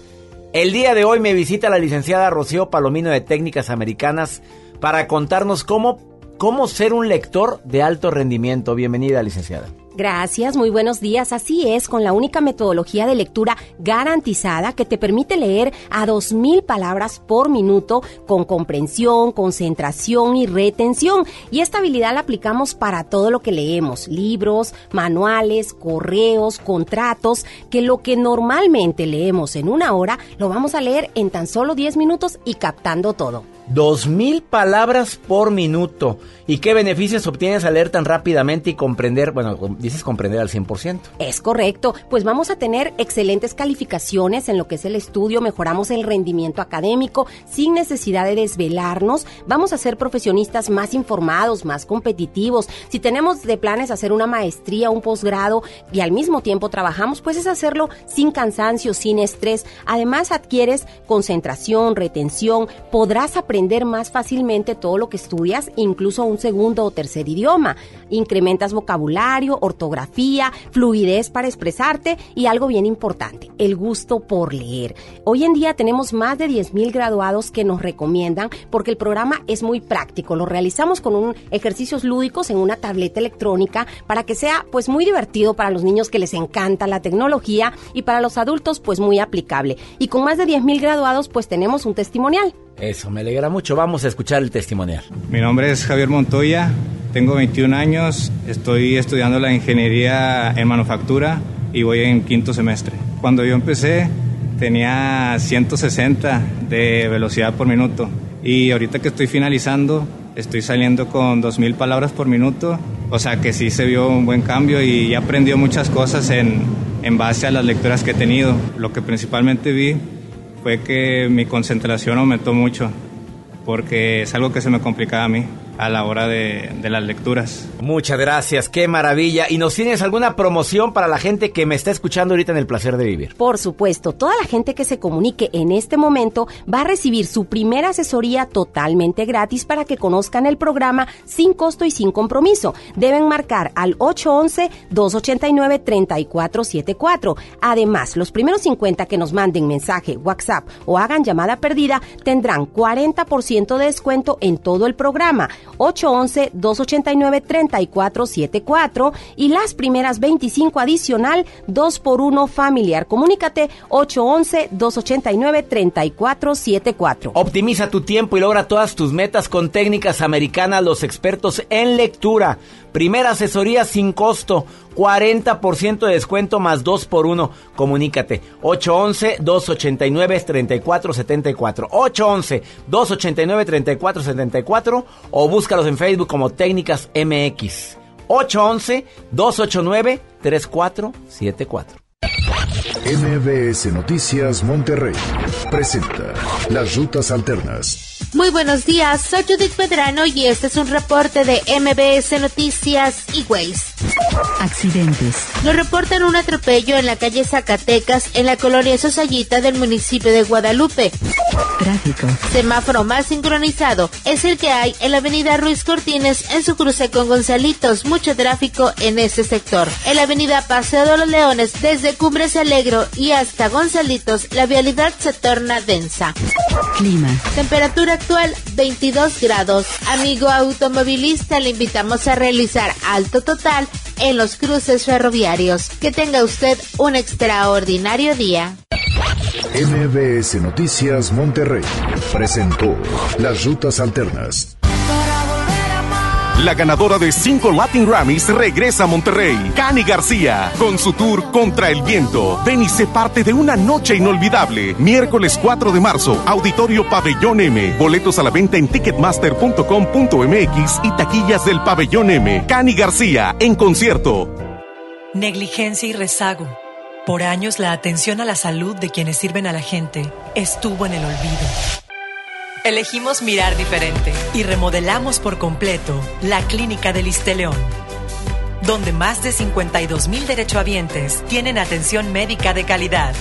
El día de hoy me visita la licenciada Rocío Palomino de Técnicas Americanas para contarnos cómo, cómo ser un lector de alto rendimiento. Bienvenida, licenciada. Gracias, muy buenos días. Así es, con la única metodología de lectura garantizada que te permite leer a 2.000 palabras por minuto con comprensión, concentración y retención. Y esta habilidad la aplicamos para todo lo que leemos, libros, manuales, correos, contratos, que lo que normalmente leemos en una hora lo vamos a leer en tan solo 10 minutos y captando todo. Dos mil palabras por minuto. ¿Y qué beneficios obtienes al leer tan rápidamente y comprender? Bueno, dices comprender al 100%. Es correcto, pues vamos a tener excelentes calificaciones en lo que es el estudio, mejoramos el rendimiento académico sin necesidad de desvelarnos, vamos a ser profesionistas más informados, más competitivos. Si tenemos de planes hacer una maestría, un posgrado y al mismo tiempo trabajamos, pues es hacerlo sin cansancio, sin estrés. Además adquieres concentración, retención, podrás aprender más fácilmente todo lo que estudias, incluso un segundo o tercer idioma. Incrementas vocabulario, ortografía, fluidez para expresarte y algo bien importante, el gusto por leer. Hoy en día tenemos más de 10.000 graduados que nos recomiendan porque el programa es muy práctico. Lo realizamos con un ejercicios lúdicos en una tableta electrónica para que sea pues muy divertido para los niños que les encanta la tecnología y para los adultos pues muy aplicable. Y con más de 10.000 graduados pues tenemos un testimonial. Eso, me alegra mucho. Vamos a escuchar el testimonial. Mi nombre es Javier Montoya, Tengo 21 años, estoy estudiando la ingeniería en manufactura y voy en quinto semestre. Cuando yo empecé tenía 160 de velocidad por minuto y ahorita que estoy finalizando estoy saliendo con 2.000 palabras por minuto, o sea que sí se vio un buen cambio y aprendió muchas cosas en, en base a las lecturas que he tenido. Lo que principalmente vi fue que mi concentración aumentó mucho porque es algo que se me complicaba a mí a la hora de, de, las lecturas. Muchas gracias, qué maravilla. ¿Y nos tienes alguna promoción para la gente que me está escuchando ahorita en el placer de vivir? Por supuesto, toda la gente que se comunique en este momento va a recibir su primera asesoría totalmente gratis para que conozcan el programa sin costo y sin compromiso. Deben marcar al 811-289-3474. Además, los primeros 50 que nos manden mensaje, WhatsApp o hagan llamada perdida tendrán 40% de descuento en todo el programa. 811-289-3474 y las primeras 25 adicional 2 por 1 familiar. Comunícate 811-289-3474. Optimiza tu tiempo y logra todas tus metas con técnicas americanas, los expertos en lectura. Primera asesoría sin costo, 40% de descuento más 2 por 1. Comunícate 811-289-3474. 811-289-3474 o búscalos en Facebook como Técnicas MX. 811-289-3474. MBS Noticias Monterrey presenta Las Rutas Alternas. Muy buenos días, soy Judith Pedrano y este es un reporte de MBS Noticias y Waze. Accidentes. Nos reportan un atropello en la calle Zacatecas, en la colonia Sosayita del municipio de Guadalupe. Tráfico. Semáforo más sincronizado es el que hay en la avenida Ruiz Cortines en su cruce con Gonzalitos. Mucho tráfico en este sector. En la avenida Paseo de los Leones, desde Cumbres Alegro y hasta Gonzalitos, la vialidad se torna densa. Clima. Temperatura actual 22 grados. Amigo automovilista, le invitamos a realizar alto total en los cruces ferroviarios. Que tenga usted un extraordinario día. MBS Noticias Monterrey presentó Las Rutas Alternas. La ganadora de cinco Latin Grammys regresa a Monterrey. Cani García, con su tour Contra el Viento. Ven y sé parte de una noche inolvidable. Miércoles 4 de marzo, Auditorio Pabellón M. Boletos a la venta en ticketmaster.com.mx y taquillas del Pabellón M. Cani García, en concierto. Negligencia y rezago. Por años la atención a la salud de quienes sirven a la gente estuvo en el olvido. Elegimos mirar diferente y remodelamos por completo la Clínica del León, donde más de 52 mil derechohabientes tienen atención médica de calidad.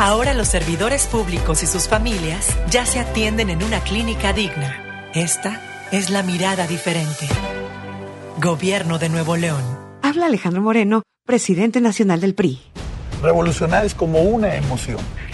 Ahora los servidores públicos y sus familias ya se atienden en una clínica digna. Esta es la mirada diferente. Gobierno de Nuevo León. Habla Alejandro Moreno, presidente nacional del PRI. Revolucionar es como una emoción.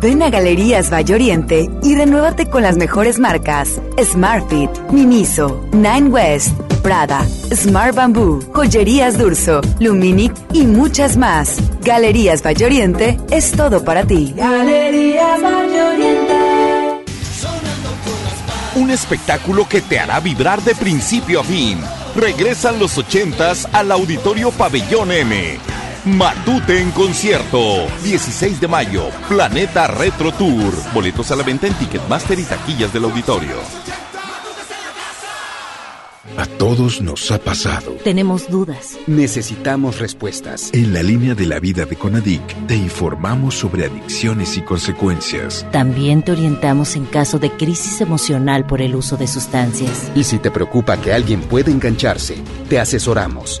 Ven a Galerías Valle Oriente y renuévate con las mejores marcas: Smartfit, Miniso, Nine West, Prada, Smart Bamboo, Joyerías Durso, Luminic y muchas más. Galerías Valle Oriente es todo para ti. Galerías Valle Oriente. Un espectáculo que te hará vibrar de principio a fin. Regresan los ochentas al Auditorio Pabellón M. Matute en concierto. 16 de mayo, Planeta Retro Tour. Boletos a la venta en Ticketmaster y taquillas del auditorio. A todos nos ha pasado. Tenemos dudas. Necesitamos respuestas. En la línea de la vida de Conadic te informamos sobre adicciones y consecuencias. También te orientamos en caso de crisis emocional por el uso de sustancias. Y si te preocupa que alguien pueda engancharse, te asesoramos.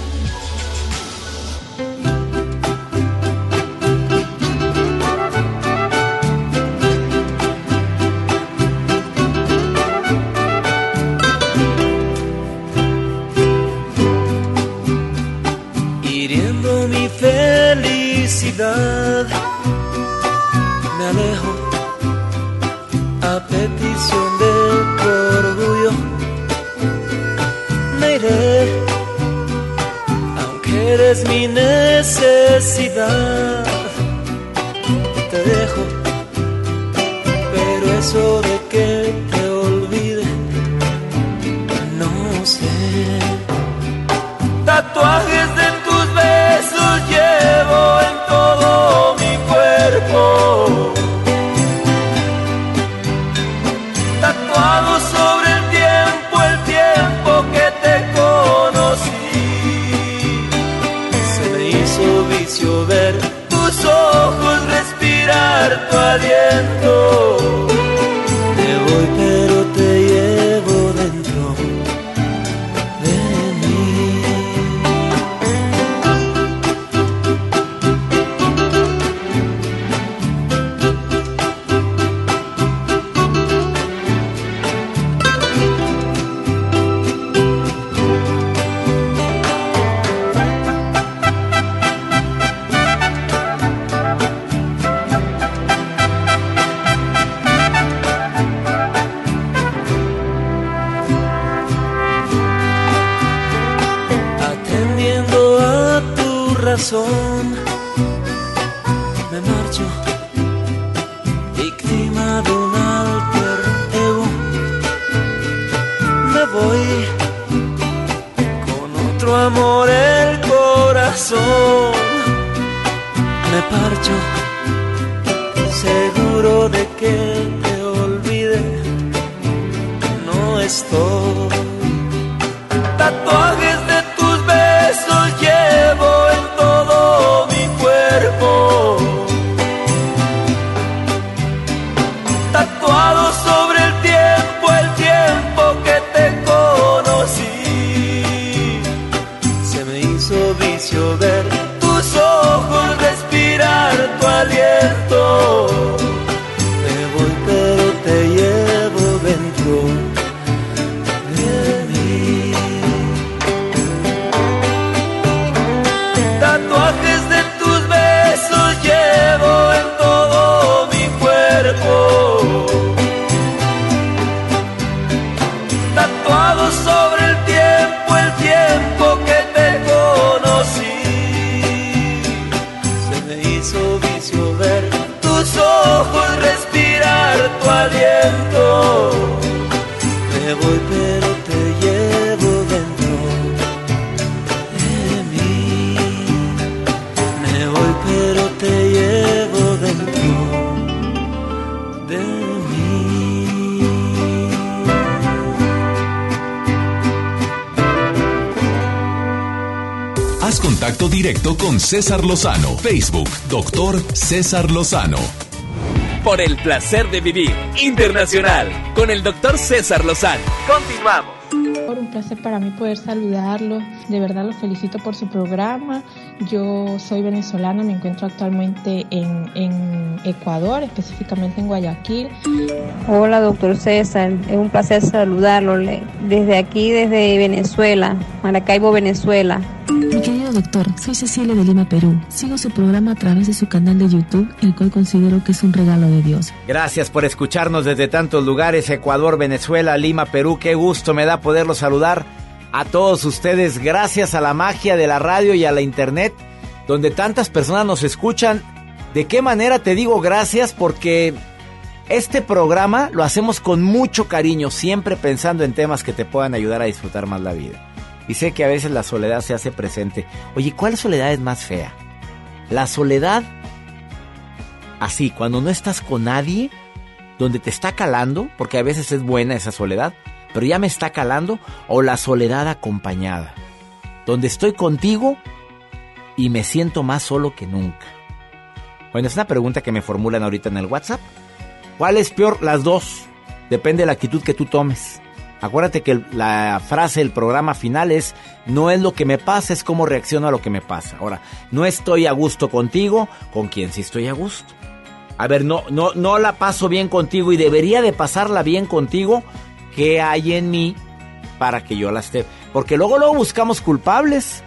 César Lozano. Facebook, doctor César Lozano. Por el placer de vivir internacional con el doctor César Lozano. Continuamos. Un placer para mí poder saludarlos. De verdad los felicito por su programa. Yo soy venezolana, me encuentro actualmente en, en Ecuador, específicamente en Guayaquil. Hola, doctor César. Es un placer saludarlo desde aquí, desde Venezuela, Maracaibo, Venezuela. Querido doctor, soy Cecilia de Lima, Perú. Sigo su programa a través de su canal de YouTube, el cual considero que es un regalo de Dios. Gracias por escucharnos desde tantos lugares, Ecuador, Venezuela, Lima, Perú. Qué gusto me da poderlos saludar a todos ustedes gracias a la magia de la radio y a la internet, donde tantas personas nos escuchan. ¿De qué manera te digo gracias? Porque este programa lo hacemos con mucho cariño, siempre pensando en temas que te puedan ayudar a disfrutar más la vida. Y sé que a veces la soledad se hace presente. Oye, ¿cuál soledad es más fea? La soledad así, cuando no estás con nadie, donde te está calando, porque a veces es buena esa soledad, pero ya me está calando, o la soledad acompañada, donde estoy contigo y me siento más solo que nunca. Bueno, es una pregunta que me formulan ahorita en el WhatsApp. ¿Cuál es peor? Las dos. Depende de la actitud que tú tomes. Acuérdate que la frase del programa final es, no es lo que me pasa, es cómo reacciono a lo que me pasa. Ahora, no estoy a gusto contigo, ¿con quién sí estoy a gusto? A ver, no, no, no la paso bien contigo y debería de pasarla bien contigo. ¿Qué hay en mí para que yo la esté? Porque luego, luego buscamos culpables.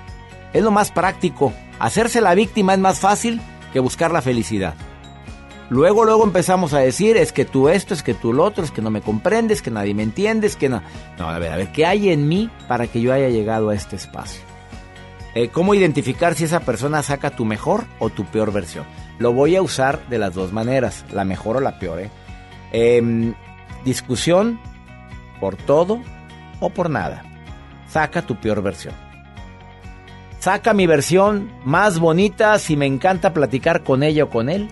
Es lo más práctico. Hacerse la víctima es más fácil que buscar la felicidad. Luego, luego empezamos a decir, es que tú esto, es que tú lo otro, es que no me comprendes, que nadie me entiende, es que no... No, a ver, a ver, ¿qué hay en mí para que yo haya llegado a este espacio? Eh, ¿Cómo identificar si esa persona saca tu mejor o tu peor versión? Lo voy a usar de las dos maneras, la mejor o la peor. ¿eh? Em, discusión por todo o por nada. Saca tu peor versión. Saca mi versión más bonita si me encanta platicar con ella o con él.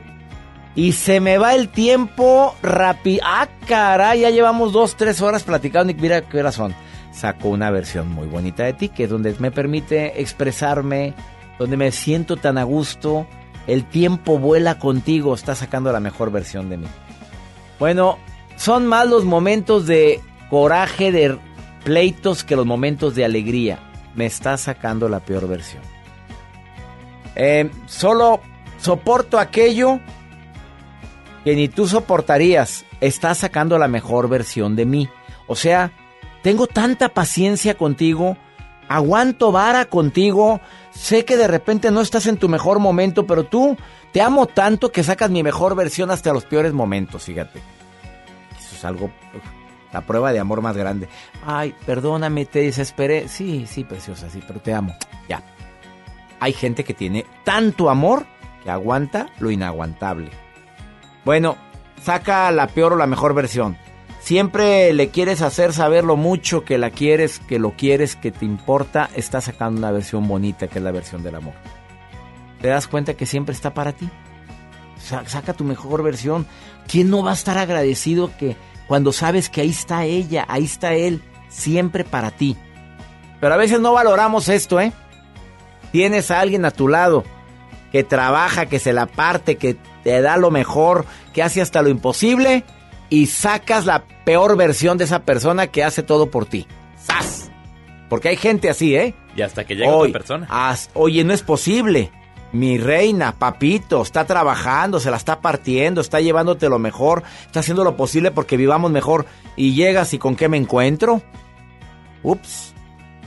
Y se me va el tiempo rápido. Ah, caray, ya llevamos dos, tres horas platicando mira qué horas son. Saco una versión muy bonita de ti, que es donde me permite expresarme, donde me siento tan a gusto. El tiempo vuela contigo, está sacando la mejor versión de mí. Bueno, son más los momentos de coraje, de pleitos, que los momentos de alegría. Me está sacando la peor versión. Eh, solo soporto aquello que ni tú soportarías. Está sacando la mejor versión de mí. O sea, tengo tanta paciencia contigo, aguanto vara contigo, sé que de repente no estás en tu mejor momento, pero tú te amo tanto que sacas mi mejor versión hasta los peores momentos, fíjate. Eso es algo, la prueba de amor más grande. Ay, perdóname, te desesperé. Sí, sí, preciosa, sí, pero te amo. Ya. Hay gente que tiene tanto amor que aguanta lo inaguantable. Bueno, saca la peor o la mejor versión. Siempre le quieres hacer saber lo mucho que la quieres, que lo quieres, que te importa. Está sacando una versión bonita que es la versión del amor. ¿Te das cuenta que siempre está para ti? Sa- Saca tu mejor versión. ¿Quién no va a estar agradecido que cuando sabes que ahí está ella, ahí está él, siempre para ti? Pero a veces no valoramos esto, ¿eh? Tienes a alguien a tu lado que trabaja, que se la parte, que te da lo mejor, que hace hasta lo imposible y sacas la peor versión de esa persona que hace todo por ti. ¡Sas! Porque hay gente así, ¿eh? Y hasta que llega Hoy, otra persona. as- oye, no es posible. Mi reina, papito, está trabajando, se la está partiendo, está llevándote lo mejor, está haciendo lo posible porque vivamos mejor. Y llegas y con qué me encuentro. Ups.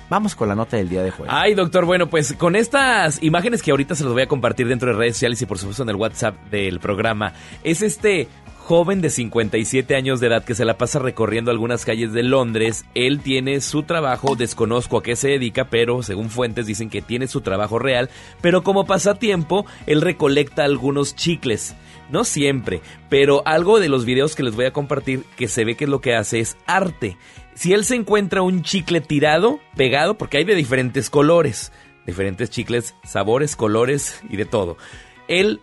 Vamos con la nota del día de jueves. Ay, doctor, bueno, pues con estas imágenes que ahorita se los voy a compartir dentro de redes sociales y por supuesto en el WhatsApp del programa, es este joven de 57 años de edad que se la pasa recorriendo algunas calles de Londres. Él tiene su trabajo, desconozco a qué se dedica, pero según fuentes dicen que tiene su trabajo real, pero como pasatiempo, él recolecta algunos chicles. No siempre, pero algo de los videos que les voy a compartir que se ve que lo que hace es arte. Si él se encuentra un chicle tirado, pegado, porque hay de diferentes colores, diferentes chicles, sabores, colores y de todo. Él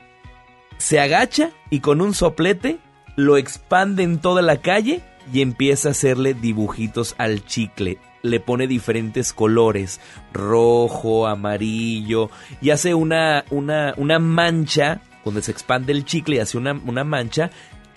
se agacha y con un soplete lo expande en toda la calle y empieza a hacerle dibujitos al chicle. Le pone diferentes colores, rojo, amarillo, y hace una, una, una mancha donde se expande el chicle y hace una, una mancha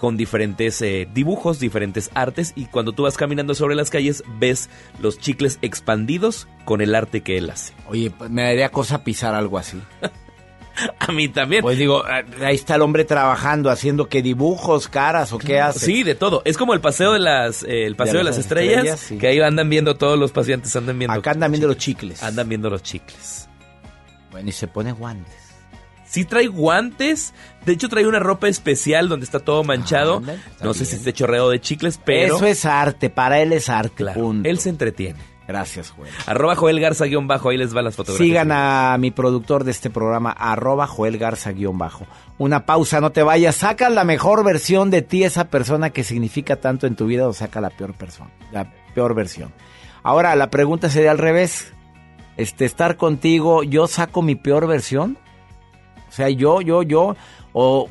con diferentes eh, dibujos, diferentes artes y cuando tú vas caminando sobre las calles ves los chicles expandidos con el arte que él hace. Oye, pues, me daría cosa pisar algo así. A mí también. Pues digo, ahí está el hombre trabajando, haciendo que dibujos, caras o qué hace. Sí, de todo. Es como el paseo de las, eh, el paseo de, las, estrellas, que ahí andan viendo todos los pacientes, andan viendo. Acá andan viendo los chicles. Andan viendo los chicles. Bueno, y se pone guantes. Sí trae guantes. De hecho, trae una ropa especial donde está todo manchado. no sé si es chorreo de chicles, pero... Eso es arte, para él es arte. Él se entretiene. Gracias, Joel. Arroba Joel Garza guion bajo, ahí les va las fotografías. Sigan a mi productor de este programa, arroba Joel Garza guion bajo. Una pausa, no te vayas. Saca la mejor versión de ti, esa persona que significa tanto en tu vida, o saca la peor persona, la peor versión. Ahora, la pregunta sería al revés. Este, estar contigo, ¿yo saco mi peor versión? O sea, yo, yo, yo, o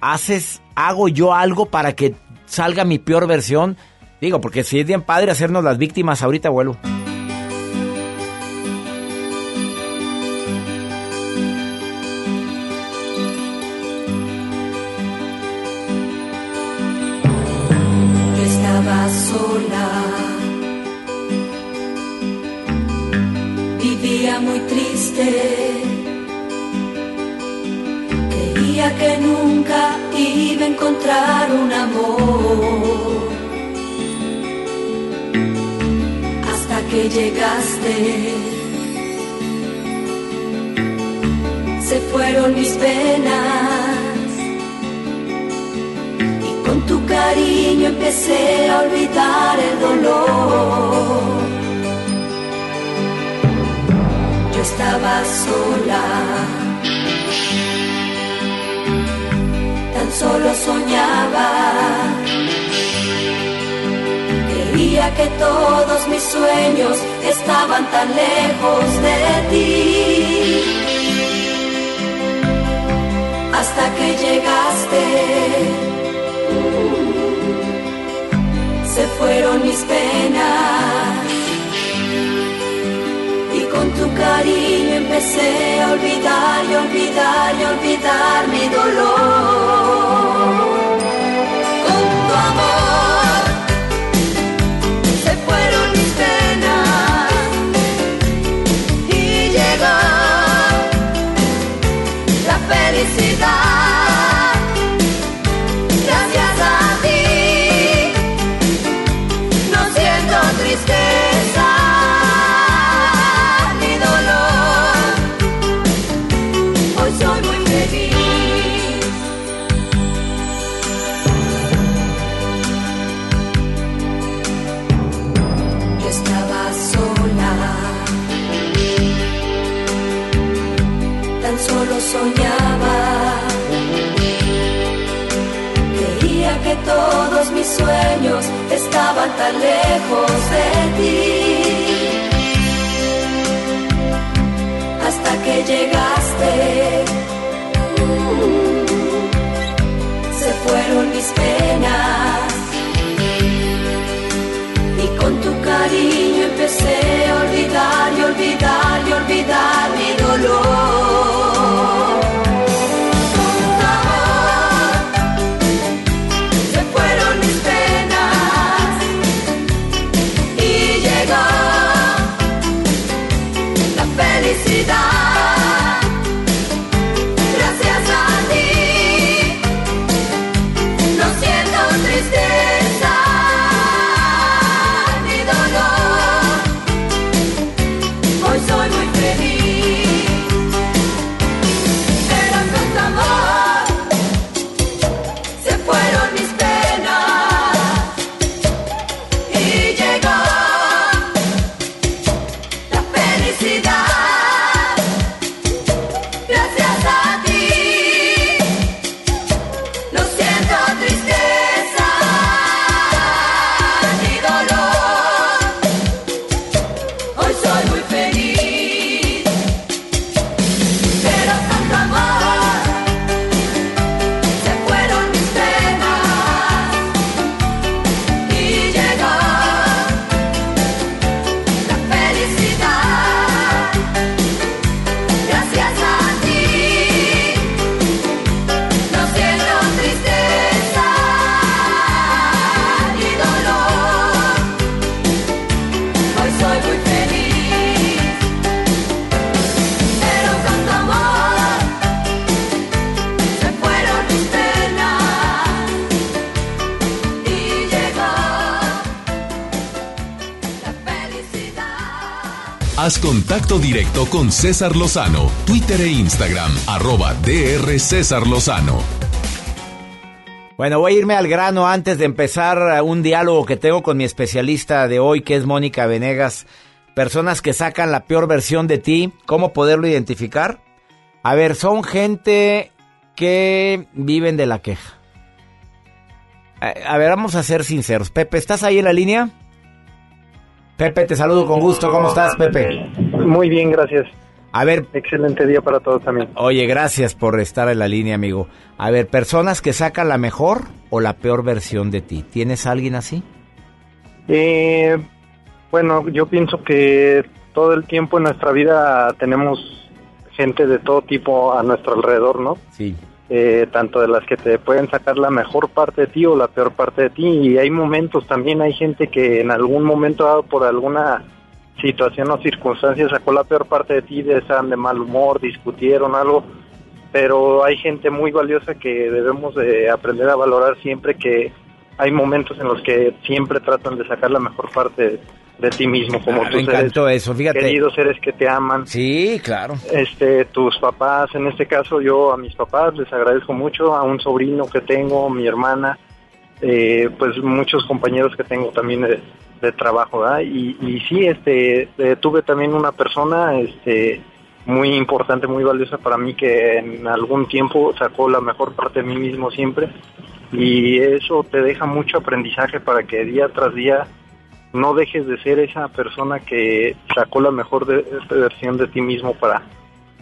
haces, hago yo algo para que salga mi peor versión Digo, porque si es bien padre hacernos las víctimas, ahorita vuelvo. Sola. Vivía muy triste. Que nunca iba a encontrar un amor. que llegaste. Se fueron mis penas y con tu cariño empecé a olvidar el dolor. Yo estaba sola, solo soñaba que todos mis sueños estaban tan lejos de ti. Hasta que llegaste, se fueron mis penas. Cariño empecé a olvidar y olvidar y olvidar mi dolor. Directo con César Lozano, Twitter e Instagram, arroba DR César Lozano. Bueno, voy a irme al grano antes de empezar un diálogo que tengo con mi especialista de hoy, que es Mónica Venegas. Personas que sacan la peor versión de ti, ¿cómo poderlo identificar? A ver, son gente que viven de la queja. A ver, vamos a ser sinceros. Pepe, ¿estás ahí en la línea? Pepe, te saludo con gusto. ¿Cómo estás, Pepe? Muy bien, gracias. A ver. Excelente día para todos también. Oye, gracias por estar en la línea, amigo. A ver, personas que sacan la mejor o la peor versión de ti. ¿Tienes a alguien así? Eh, bueno, yo pienso que todo el tiempo en nuestra vida tenemos gente de todo tipo a nuestro alrededor, ¿no? Sí. Eh, tanto de las que te pueden sacar la mejor parte de ti o la peor parte de ti. Y hay momentos también, hay gente que en algún momento dado por alguna situación o circunstancia sacó la peor parte de ti, de estaban de mal humor, discutieron algo, pero hay gente muy valiosa que debemos de aprender a valorar siempre que hay momentos en los que siempre tratan de sacar la mejor parte de, ti mismo, como ah, me encantó eso, fíjate. queridos seres que te aman. Sí, claro. Este, tus papás, en este caso yo a mis papás les agradezco mucho, a un sobrino que tengo, mi hermana, eh, pues muchos compañeros que tengo también de, de trabajo. Y, y sí, este, eh, tuve también una persona, este, muy importante, muy valiosa para mí que en algún tiempo sacó la mejor parte de mí mismo siempre y eso te deja mucho aprendizaje para que día tras día no dejes de ser esa persona que sacó la mejor versión de ti mismo para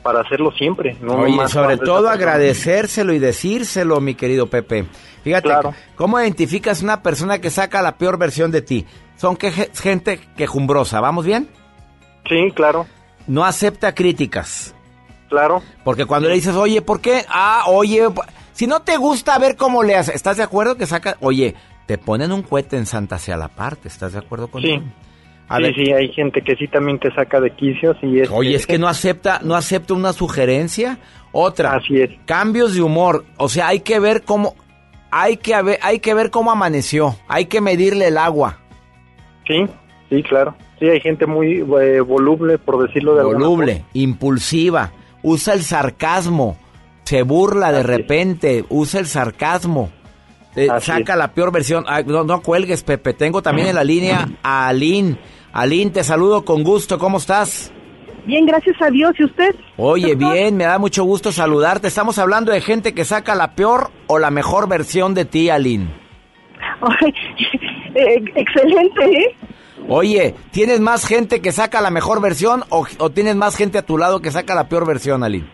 para hacerlo siempre. No Oye, sobre todo agradecérselo y decírselo, mi querido Pepe. Fíjate, ¿cómo identificas una persona que saca la peor versión de ti? Son que, gente quejumbrosa, ¿vamos bien? Sí, claro. No acepta críticas. Claro. Porque cuando le dices, oye, ¿por qué? Ah, oye, si no te gusta, a ver cómo le haces. ¿Estás de acuerdo que saca? Oye, te ponen un cohete en Santa hacia la parte, ¿estás de acuerdo con Sí. Sí, sí, hay gente que sí también te saca de quicios y es... Oye, es que no acepta, no acepta una sugerencia. Otra. Así es. Cambios de humor. O sea, hay que ver cómo, hay que, hay que ver cómo amaneció. Hay que medirle el agua. Sí, sí, claro. Sí, hay gente muy eh, voluble, por decirlo de Voluble, impulsiva, usa el sarcasmo, se burla de repente, usa el sarcasmo, eh, saca la peor versión. no, no cuelgues, Pepe. Tengo también en la línea a Aline. Aline, te saludo con gusto. ¿Cómo estás? Bien, gracias a Dios. ¿Y usted? Oye, bien, me da mucho gusto saludarte. Estamos hablando de gente que saca la peor o la mejor versión de ti, Aline. Eh, excelente, ¿eh? Oye, ¿tienes más gente que saca la mejor versión o, tienes más gente a tu lado que saca la peor versión, Aline?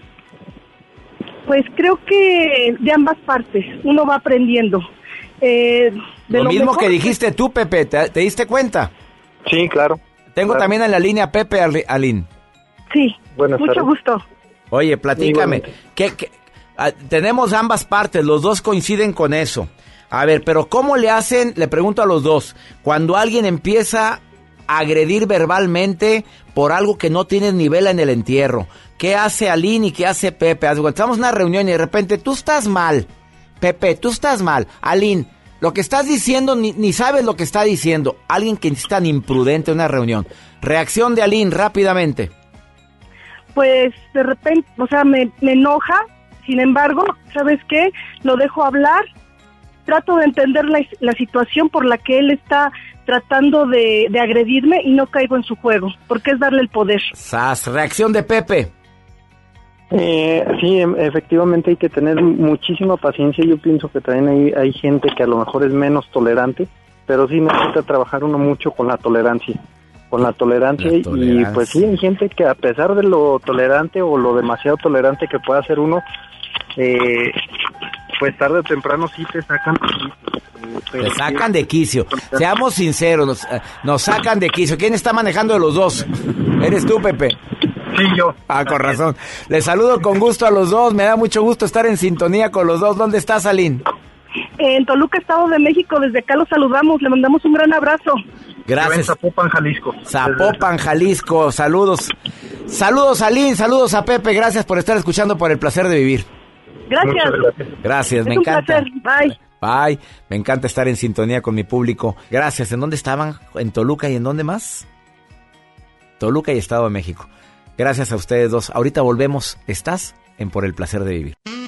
Pues creo que de ambas partes, uno va aprendiendo. Eh, lo, mismo que dijiste tú, Pepe, ¿te, diste cuenta? Sí, claro. Tengo también en la línea Pepe Aline. Sí, mucho gusto. Oye, platícame. ¿qué, ah, tenemos ambas partes, los dos coinciden con eso. A ver, pero ¿cómo le hacen? Le pregunto a los dos. Cuando alguien empieza a agredir verbalmente por algo que no tienes nivel en el entierro. ¿Qué hace Aline y qué hace Pepe? Estamos en una reunión y de repente tú estás mal. Pepe, tú estás mal. Aline, lo que estás diciendo ni, sabes lo que está diciendo. Alguien que es tan imprudente en una reunión. Reacción de Aline rápidamente. Pues de repente, o sea, me, me enoja. Sin embargo, ¿sabes qué? Lo dejo hablar trato de entender la, situación por la que él está tratando de, agredirme y no caigo en su juego, porque es darle el poder. Sas, reacción de Pepe. Eh, sí, em, efectivamente hay que tener muchísima paciencia. Yo pienso que también hay, hay gente que a lo mejor es menos tolerante, pero sí necesita trabajar uno mucho con la tolerancia. Con la tolerancia, y pues sí, hay gente que a pesar de lo tolerante o lo demasiado tolerante que pueda ser uno, eh, pues tarde o temprano sí te sacan de quicio. Te sacan de quicio. Seamos sinceros, eh, nos, sacan de quicio. ¿Quién está manejando de los dos? ¿Eres tú, Pepe? Sí, yo. Ah, con razón. Les saludo con gusto a los dos. Me da mucho gusto estar en sintonía con los dos. ¿Dónde estás, Aline? En Toluca, Estado de México. Desde acá los saludamos. Le mandamos un gran abrazo. Gracias. Zapopan, Jalisco. Zapopan, Jalisco. Saludos. Saludos, Aline. Saludos a Pepe. Gracias por estar escuchando por el placer de vivir. Gracias. gracias. me encanta. Bye. Bye. Me encanta estar en sintonía con mi público. Gracias. ¿En dónde estaban? ¿En Toluca y en dónde más? Toluca y Estado de México. Gracias a ustedes dos. Ahorita volvemos. ¿Estás en Por el Placer de Vivir?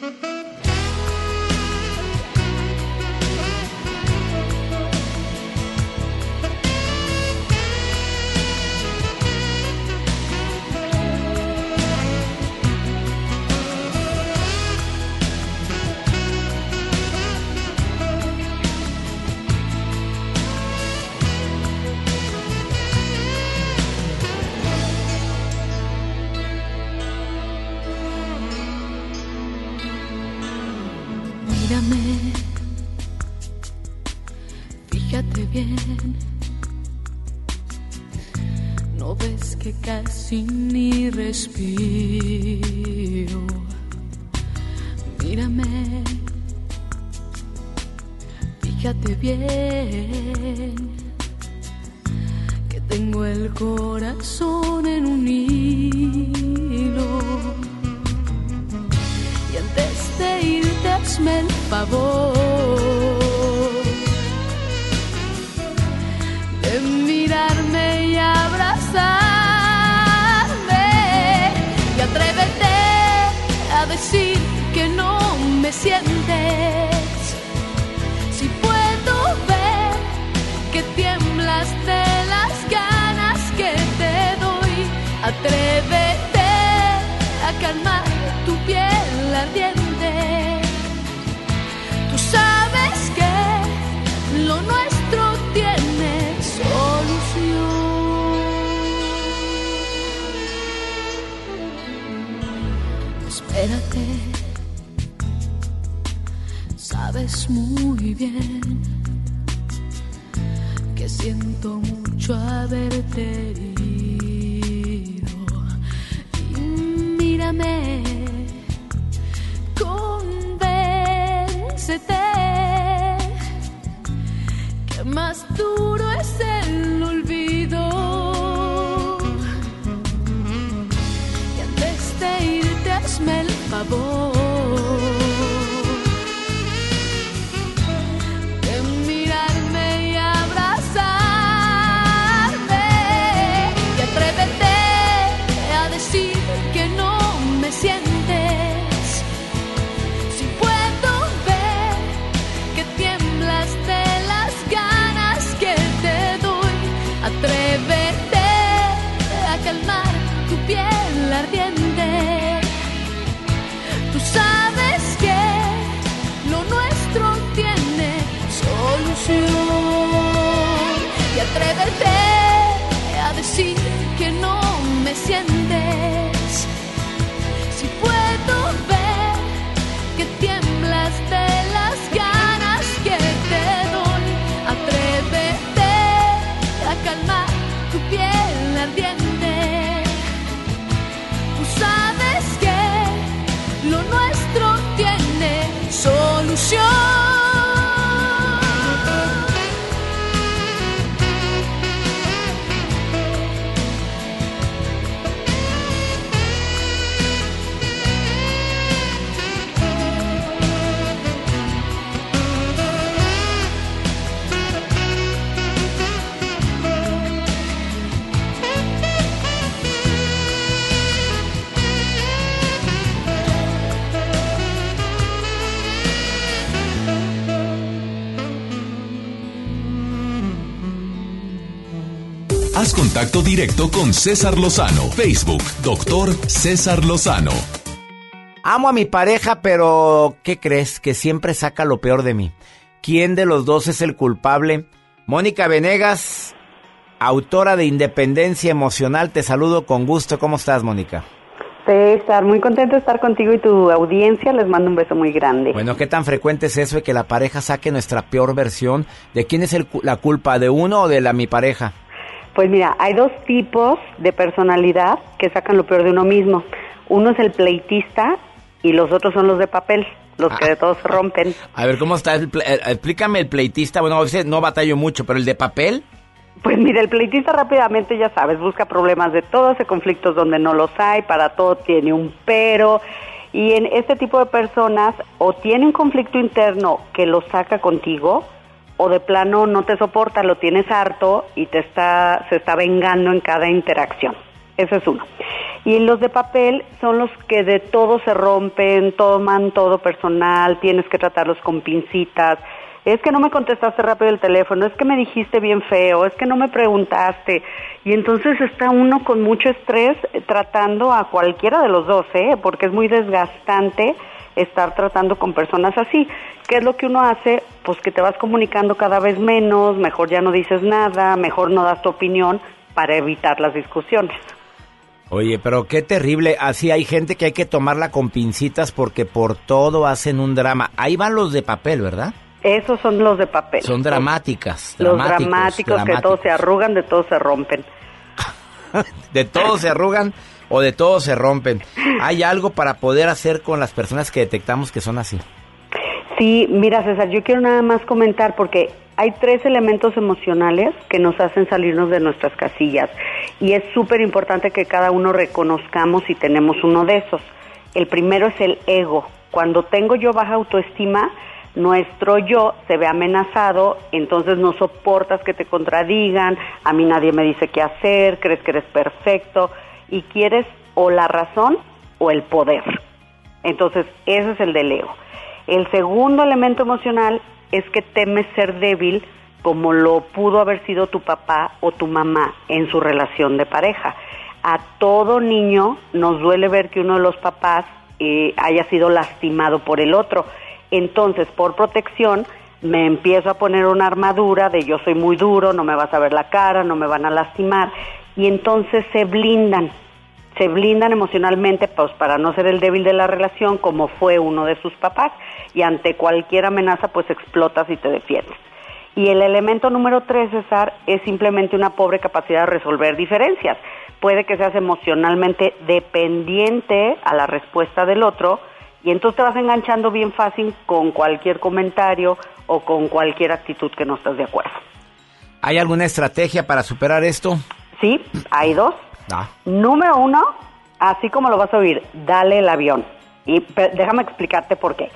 Contacto directo con César Lozano. Facebook, doctor César Lozano. Amo a mi pareja, pero ¿qué crees? Que siempre saca lo peor de mí. ¿Quién de los dos es el culpable? Mónica Venegas, autora de Independencia Emocional, te saludo con gusto. ¿Cómo estás, Mónica? César, muy contento de estar contigo y tu audiencia. Les mando un beso muy grande. Bueno, ¿qué tan frecuente es eso de que la pareja saque nuestra peor versión? ¿De quién es la culpa? ¿De uno o de la mi pareja? Pues mira, hay dos tipos de personalidad que sacan lo peor de uno mismo. Uno es el pleitista y los otros son los de papel, los que de todos se rompen. A ver, ¿cómo está? El eh, explícame el pleitista. Bueno, a veces no batallo mucho, pero el de papel. Pues mira, el pleitista rápidamente, ya sabes, busca problemas de todo, hace conflictos donde no los hay, para todo tiene un pero. Y en este tipo de personas o tiene un conflicto interno que lo saca contigo, o de plano no te soporta, lo tienes harto y te está, se está vengando en cada interacción. Ese es uno. Y los de papel son los que de todo se rompen, toman todo personal, tienes que tratarlos con pincitas. Es que no me contestaste rápido el teléfono, es que me dijiste bien feo, es que no me preguntaste. Y entonces está uno con mucho estrés tratando a cualquiera de los dos, ¿eh? porque es muy desgastante estar tratando con personas así. ¿Qué es lo que uno hace? Pues que te vas comunicando cada vez menos, mejor ya no dices nada, mejor no das tu opinión para evitar las discusiones. Oye, pero qué terrible. Así hay gente que hay que tomarla con pincitas porque por todo hacen un drama. Ahí van los de papel, ¿verdad? Esos son los de papel. Son dramáticas. Los dramáticos, que todos se arrugan, de todos se rompen. de todos se arrugan o de todos se rompen. ¿Hay algo para poder hacer con las personas que detectamos que son así? Sí, mira César, yo quiero nada más comentar porque hay tres elementos emocionales que nos hacen salirnos de nuestras casillas y es súper importante que cada uno reconozcamos si tenemos uno de esos. El primero es el ego. Cuando tengo yo baja autoestima, nuestro yo se ve amenazado, entonces no soportas que te contradigan, a mí nadie me dice qué hacer, crees que eres perfecto y quieres o la razón o el poder. Entonces, ese es el del ego. El segundo elemento emocional es que temes ser débil como lo pudo haber sido tu papá o tu mamá en su relación de pareja. A todo niño nos duele ver que uno de los papás eh, haya sido lastimado por el otro. Entonces, por protección, me empiezo a poner una armadura de yo soy muy duro, no me vas a ver la cara, no me van a lastimar. Y entonces se blindan, se blindan emocionalmente pues, para no ser el débil de la relación como fue uno de sus papás y ante cualquier amenaza pues explotas y te defiendes. Y el elemento número tres, César, es simplemente una pobre capacidad de resolver diferencias. Puede que seas emocionalmente dependiente a la respuesta del otro y entonces te vas enganchando bien fácil con cualquier comentario o con cualquier actitud que no estás de acuerdo. ¿Hay alguna estrategia para superar esto? Sí, hay dos. Ah. Número uno, así como lo vas a oír, dale el avión. Y déjame explicarte por qué.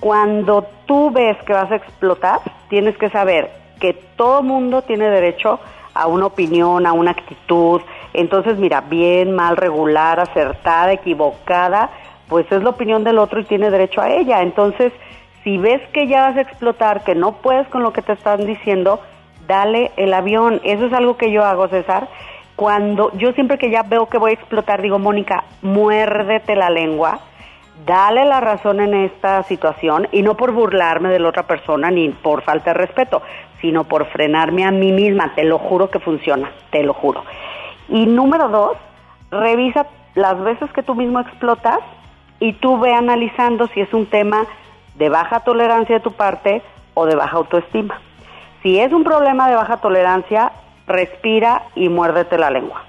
Cuando tú ves que vas a explotar, tienes que saber que todo mundo tiene derecho a una opinión, a una actitud. Entonces, mira, bien, mal, regular, acertada, equivocada, pues es la opinión del otro y tiene derecho a ella. Entonces, si ves que ya vas a explotar, que no puedes con lo que te están diciendo, dale el avión. Eso es algo que yo hago, César cuando yo siempre que ya veo que voy a explotar, digo, Mónica, muérdete la lengua, dale la razón en esta situación y no por burlarme de la otra persona ni por falta de respeto, sino por frenarme a mí misma. Te lo juro que funciona, te lo juro. Y número dos, revisa las veces que tú mismo explotas y tú ve analizando si es un tema de baja tolerancia de tu parte o de baja autoestima. Si es un problema de baja tolerancia, respira y muérdete la lengua.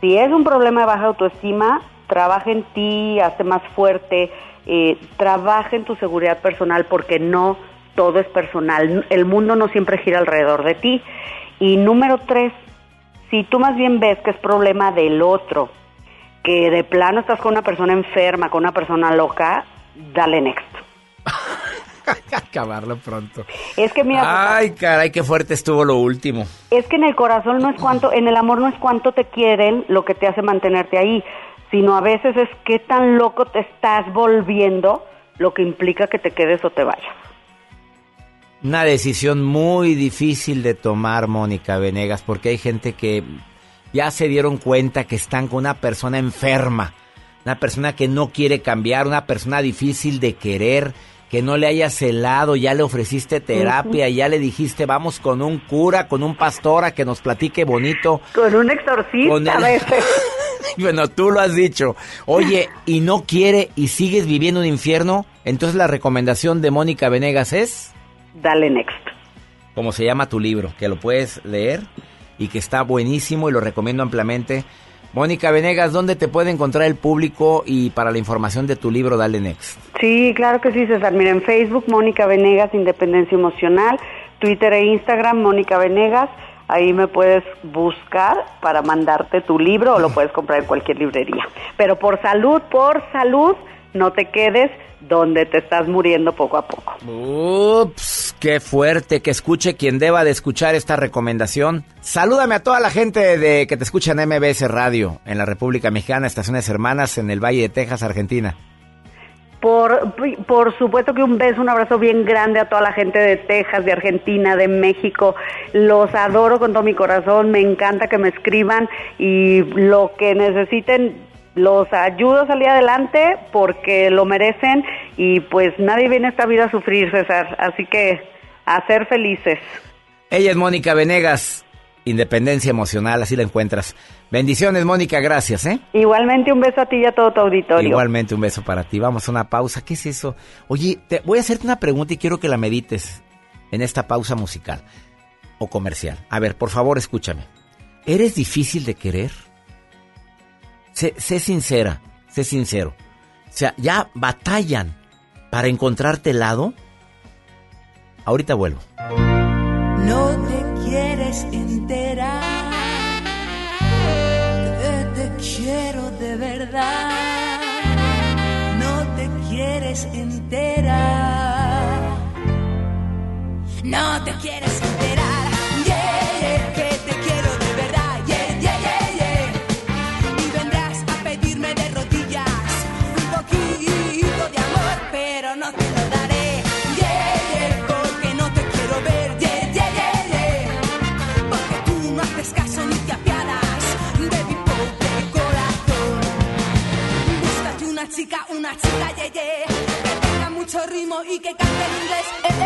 Si es un problema de baja autoestima, trabaja en ti, hazte más fuerte, eh, trabaja en tu seguridad personal porque no todo es personal. El mundo no siempre gira alrededor de ti. Y número tres, si tú más bien ves que es problema del otro, que de plano estás con una persona enferma, con una persona loca, dale next. Acabarlo pronto. Es que mira. Ay, caray, qué fuerte estuvo lo último. Es que en el corazón no es cuánto, en el amor no es cuánto te quieren lo que te hace mantenerte ahí, sino a veces es qué tan loco te estás volviendo lo que implica que te quedes o te vayas. Una decisión muy difícil de tomar, Mónica Venegas, porque hay gente que ya se dieron cuenta que están con una persona enferma, una persona que no quiere cambiar, una persona difícil de querer que no le hayas celado, ya le ofreciste terapia, ya le dijiste vamos con un cura, con un pastor a que nos platique bonito. Con un exorcista a veces. bueno, tú lo has dicho. Oye, y no quiere y sigues viviendo un infierno, entonces la recomendación de Mónica Venegas es... Dale next. Como se llama tu libro, que lo puedes leer y que está buenísimo y lo recomiendo ampliamente. Mónica Venegas, ¿dónde te puede encontrar el público y para la información de tu libro Dale Next? Sí, claro que sí, César. Mira, en Facebook, Mónica Venegas, Independencia Emocional, Twitter e Instagram, Mónica Venegas. Ahí me puedes buscar para mandarte tu libro o lo puedes comprar en cualquier librería. Pero por salud, por salud, no te quedes donde te estás muriendo poco a poco. Ups, qué fuerte que escuche quien deba de escuchar esta recomendación. Salúdame a toda la gente de que te escucha en MBS Radio en la República Mexicana, Estaciones Hermanas en el Valle de Texas, Argentina. Por, por supuesto que un beso, un abrazo bien grande a toda la gente de Texas, de Argentina, de México. Los adoro con todo mi corazón, me encanta que me escriban y lo que necesiten los ayudo a salir adelante porque lo merecen y pues nadie viene a esta vida a sufrir, César. Así que a ser felices. Ella es Mónica Venegas, Independencia Emocional, así la encuentras. Bendiciones, Mónica, gracias, ¿eh? Igualmente un beso a ti y a todo tu auditorio. Igualmente un beso para ti. Vamos a una pausa. ¿Qué es eso? Oye, te voy a hacerte una pregunta y quiero que la medites en esta pausa musical o comercial. A ver, por favor, escúchame. ¿Eres difícil de querer? Sé, sé sincera, sé sincero. O sea, ¿ya batallan para encontrarte lado? Ahorita vuelvo. No te quieres enterar te quiero de verdad. No te quieres enterar. No te quieres una chica, yeah, yeah, que tenga mucho ritmo y que cante en inglés. Eh, eh,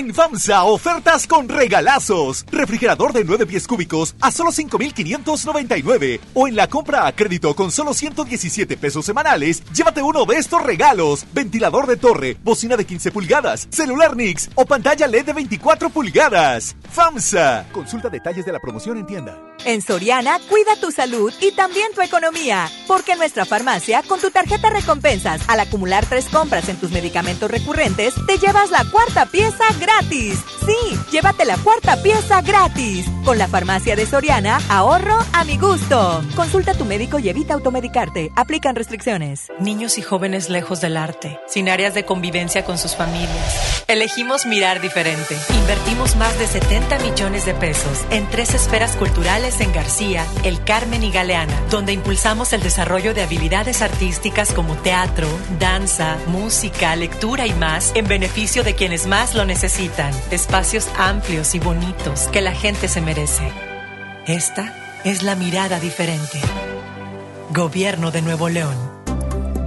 En FAMSA, ofertas con regalazos. Refrigerador de 9 pies cúbicos a solo 5,599. O en la compra a crédito con solo 117 pesos semanales, llévate uno de estos regalos. Ventilador de torre, bocina de 15 pulgadas, celular Nix o pantalla LED de 24 pulgadas. FAMSA. Consulta detalles de la promoción en tienda. En Soriana, cuida tu salud y también tu economía. Porque en nuestra farmacia, con tu tarjeta recompensas, al acumular tres compras en tus medicamentos recurrentes, te llevas la cuarta pieza gratis. Sí, llévate la cuarta pieza gratis. Con la farmacia de Soriana, ahorro a mi gusto. Consulta a tu médico y evita automedicarte. Aplican restricciones. Niños y jóvenes lejos del arte, sin áreas de convivencia con sus familias. Elegimos mirar diferente. Invertimos más de 70 millones de pesos en tres esferas culturales en García, El Carmen y Galeana, donde impulsamos el desarrollo de habilidades artísticas como teatro, danza, música, lectura y más en beneficio de quienes más lo necesitan. Espacios amplios y bonitos que la gente se merece. Esta es la mirada diferente. Gobierno de Nuevo León.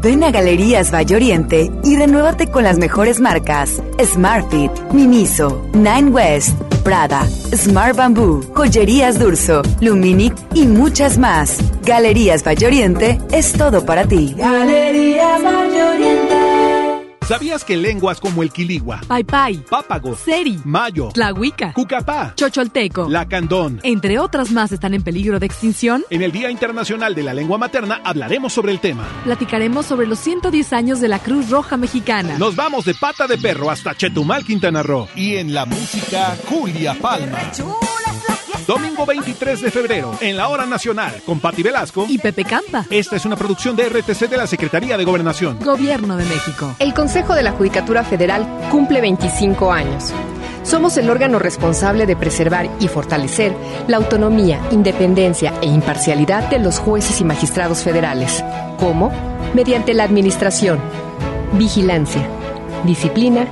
Ven a Galerías Valle Oriente y renuévate con las mejores marcas: Smartfit, Miniso, Nine West, Prada, Smart Bamboo, Joyerías Durso, Luminic y muchas más. Galerías Valle Oriente es todo para ti. Galerías Valle Oriente. ¿Sabías que lenguas como el quiligua, Paipai, pápago, Seri, mayo, Tlahuica, cucapá, Chocholteco, lacandón, entre otras más están en peligro de extinción? En el Día Internacional de la Lengua Materna hablaremos sobre el tema. Platicaremos sobre los 110 años de la Cruz Roja Mexicana. Nos vamos de pata de perro hasta Chetumal, Quintana Roo. Y en la música, Julia Palma. Domingo 23 de febrero, en la Hora Nacional, con Patti Velasco y Pepe Campa. Esta es una producción de RTC de la Secretaría de Gobernación. Gobierno de México. El Consejo de la Judicatura Federal cumple 25 años. Somos el órgano responsable de preservar y fortalecer la autonomía, independencia e imparcialidad de los jueces y magistrados federales. ¿Cómo? Mediante la administración, vigilancia, disciplina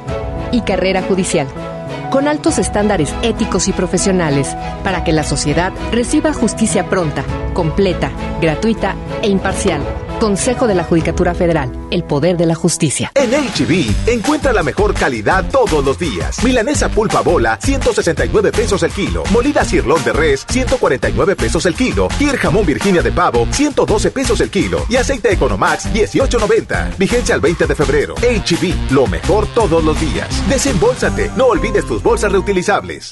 y carrera judicial con altos estándares éticos y profesionales para que la sociedad reciba justicia pronta, completa, gratuita e imparcial. Consejo de la Judicatura Federal, el poder de la justicia. En HB, encuentra la mejor calidad todos los días. Milanesa pulpa bola, 169 pesos el kilo. Molida cirlón de res, 149 pesos el kilo. Kier jamón Virginia de pavo, 112 pesos el kilo. Y aceite Economax, 18.90. Vigencia al 20 de febrero. HB, lo mejor todos los días. Desembolsate, no olvides tus bolsas reutilizables.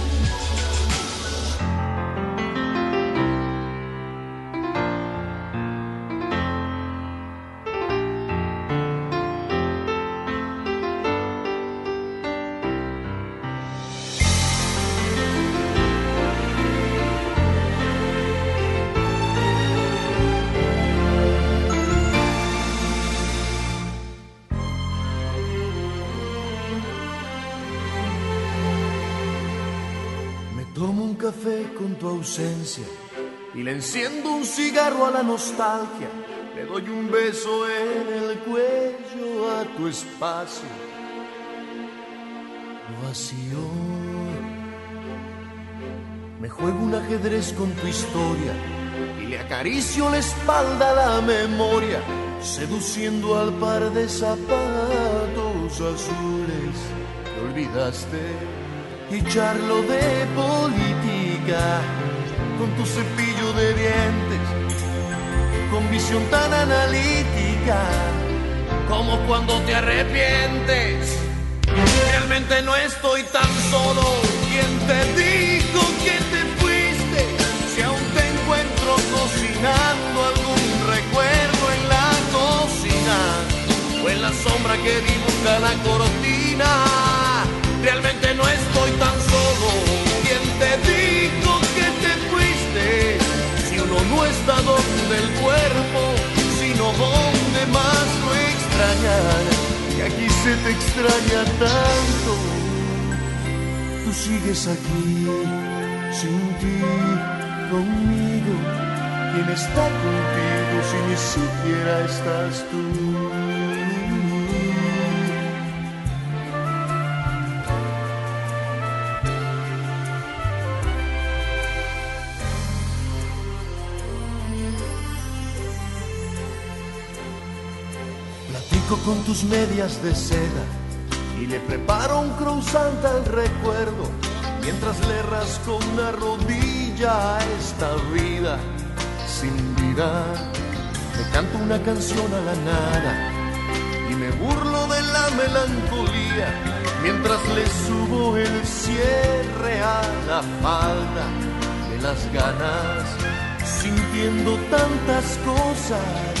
Y le enciendo un cigarro a la nostalgia. Le doy un beso en el cuello a tu espacio vacío. Me juego un ajedrez con tu historia y le acaricio la espalda a la memoria, seduciendo al par de zapatos azules que olvidaste y charlo de política con tu cepillo de dientes, con visión tan analítica como cuando te arrepientes. Realmente no estoy tan solo. ¿Quién te dijo que te fuiste? Si aún te encuentro cocinando algún recuerdo en la cocina o en la sombra que dibuja la cortina. Realmente no estoy tan solo. Está donde el cuerpo, sino donde más lo extrañan. Y aquí se te extraña tanto. Tú sigues aquí, sin ti, conmigo. ¿Quién está contigo si ni siquiera estás tú? Con tus medias de seda y le preparo un croissant al recuerdo mientras le rasco una rodilla a esta vida sin vida. Le canto una canción a la nada y me burlo de la melancolía mientras le subo el cierre a la falda de las ganas, sintiendo tantas cosas.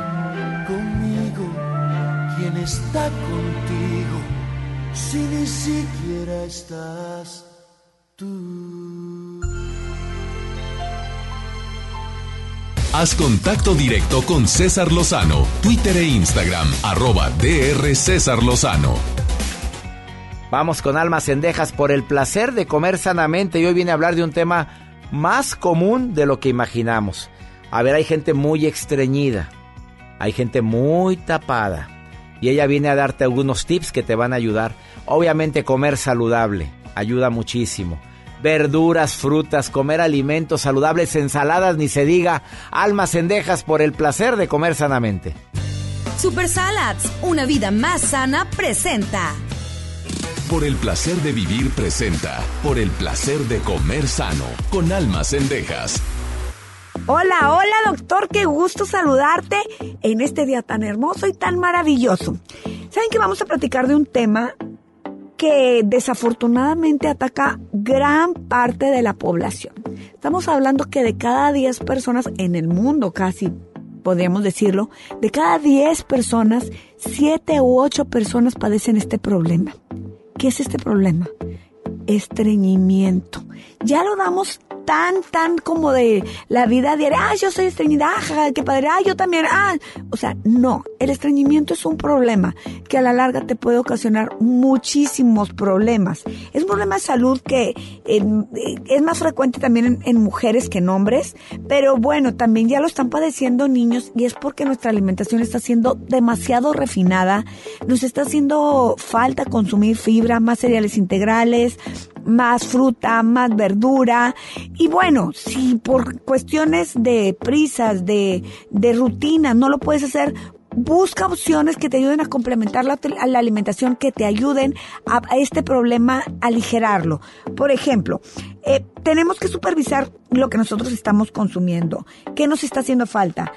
está contigo? Si ni siquiera estás tú. Haz contacto directo con César Lozano, Twitter e Instagram, arroba DR César Lozano. Vamos con almas cendejas por el placer de comer sanamente. Y hoy viene a hablar de un tema más común de lo que imaginamos. A ver, hay gente muy estreñida, hay gente muy tapada. Y ella viene a darte algunos tips que te van a ayudar. Obviamente comer saludable ayuda muchísimo. Verduras, frutas, comer alimentos saludables, ensaladas, ni se diga. Almas cendejas por el placer de comer sanamente. Super Salads, una vida más sana, presenta. Por el placer de vivir presenta. Por el placer de comer sano. Con almas cendejas. Hola, hola doctor, qué gusto saludarte en este día tan hermoso y tan maravilloso. Saben que vamos a platicar de un tema que desafortunadamente ataca gran parte de la población. Estamos hablando que de cada 10 personas en el mundo casi, podríamos decirlo, de cada 10 personas, 7 u 8 personas padecen este problema. ¿Qué es este problema? Estreñimiento. Ya lo damos tan, tan como de la vida diaria. Ah, yo soy estreñida, ah, qué padre, ah, yo también, ah. O sea, no, el estreñimiento es un problema que a la larga te puede ocasionar muchísimos problemas. Es un problema de salud que eh, es más frecuente también en, en mujeres que en hombres, pero bueno, también ya lo están padeciendo niños y es porque nuestra alimentación está siendo demasiado refinada, nos está haciendo falta consumir fibra, más cereales integrales, más fruta, más verdura. Y bueno, si por cuestiones de prisas, de, de rutina, no lo puedes hacer, busca opciones que te ayuden a complementar la, la alimentación, que te ayuden a, a este problema aligerarlo. Por ejemplo, eh, tenemos que supervisar lo que nosotros estamos consumiendo. ¿Qué nos está haciendo falta?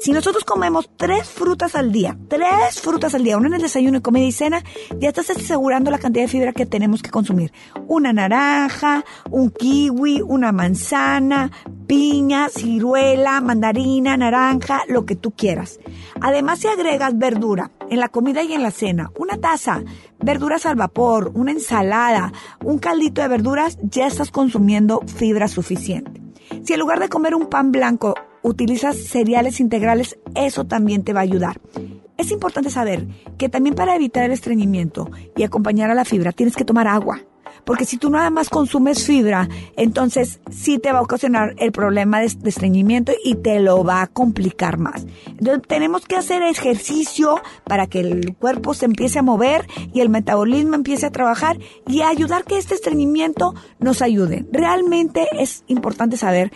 Si nosotros comemos tres frutas al día, tres frutas al día, una en el desayuno comida y cena, ya estás asegurando la cantidad de fibra que tenemos que consumir. Una naranja, un kiwi, una manzana, piña, ciruela, mandarina, naranja, lo que tú quieras. Además, si agregas verdura en la comida y en la cena, una taza, verduras al vapor, una ensalada, un caldito de verduras, ya estás consumiendo fibra suficiente. Si en lugar de comer un pan blanco utilizas cereales integrales, eso también te va a ayudar. Es importante saber que también para evitar el estreñimiento y acompañar a la fibra tienes que tomar agua. Porque si tú nada más consumes fibra, entonces sí te va a ocasionar el problema de, estreñimiento y te lo va a complicar más. Entonces tenemos que hacer ejercicio para que el cuerpo se empiece a mover y el metabolismo empiece a trabajar y ayudar que este estreñimiento nos ayude. Realmente es importante saber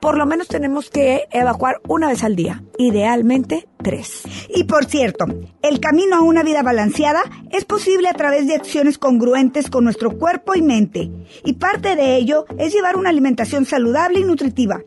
por lo menos tenemos que evacuar una vez al día, idealmente tres. Y por cierto, el camino a una vida balanceada es posible a través de acciones congruentes con nuestro cuerpo y mente. Y parte de ello es llevar una alimentación saludable y nutritiva.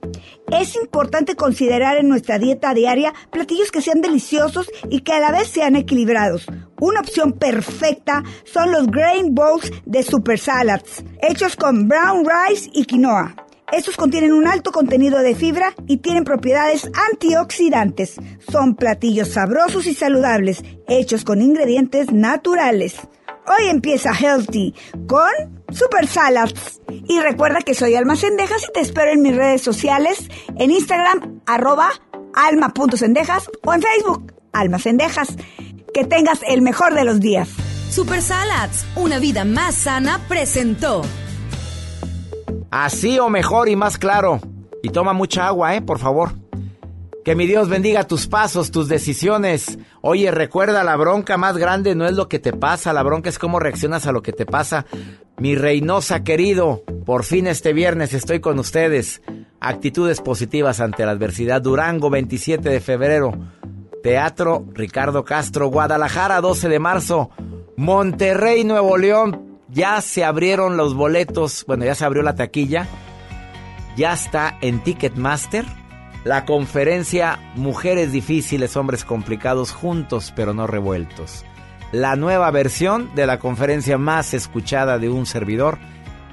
Es importante considerar en nuestra dieta diaria platillos que sean deliciosos y que a la vez sean equilibrados. Una opción perfecta son los grain bowls de Super Salads, hechos con brown rice y quinoa. Estos contienen un alto contenido de fibra y tienen propiedades antioxidantes. Son platillos sabrosos y saludables, hechos con ingredientes naturales. Hoy empieza Healthy con Super Salads. Y recuerda que soy Alma Cendejas y te espero en mis redes sociales, en Instagram, arroba alma.cendejas o en Facebook, Alma Cendejas. Que tengas el mejor de los días. Super Salads, una vida más sana, presentó. Así o mejor y más claro. Y toma mucha agua, ¿eh? Por favor. Que mi Dios bendiga tus pasos, tus decisiones. Oye, recuerda, la bronca más grande no es lo que te pasa, la bronca es cómo reaccionas a lo que te pasa. Mi Reynosa querido, por fin este viernes estoy con ustedes. Actitudes positivas ante la adversidad. Durango, 27 de febrero. Teatro Ricardo Castro, Guadalajara, 12 de marzo. Monterrey, Nuevo León. Ya se abrieron los boletos. Bueno, ya se abrió la taquilla. Ya está en Ticketmaster. La conferencia Mujeres difíciles, hombres complicados, juntos pero no revueltos. La nueva versión de la conferencia más escuchada de un servidor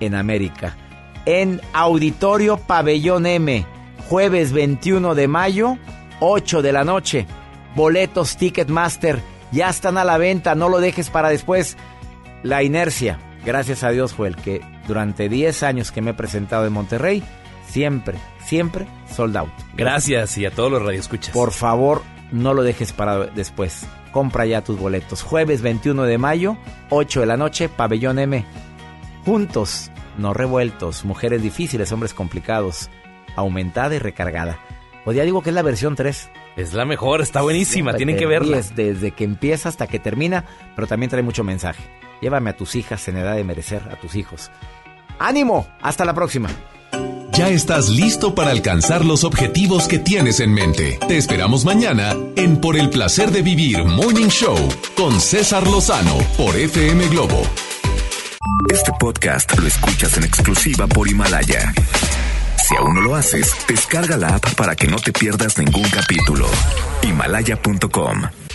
en América. En Auditorio Pabellón M, jueves 21 de mayo, 8 de la noche. Boletos Ticketmaster ya están a la venta, no lo dejes para después. La inercia, gracias a Dios, fue el que durante 10 años que me he presentado en Monterrey, siempre, siempre sold out. Gracias y a todos los radioescuchas. Por favor, no lo dejes para después. Compra ya tus boletos. Jueves 21 de mayo, 8 de la noche, Pabellón M. Juntos, no revueltos, mujeres difíciles, hombres complicados, aumentada y recargada. Pues ya digo que es la versión 3. Es la mejor, está buenísima, tienen que verla. Desde que empieza hasta que termina, pero también trae mucho mensaje. Llévame a tus hijas en edad de merecer, a tus hijos. ¡Ánimo! Hasta la próxima. Ya estás listo para alcanzar los objetivos que tienes en mente. Te esperamos mañana en Por el placer de vivir Morning Show con César Lozano por FM Globo. Este podcast lo escuchas en exclusiva por Himalaya. Si aún no lo haces, descarga la app para que no te pierdas ningún capítulo. Himalaya.com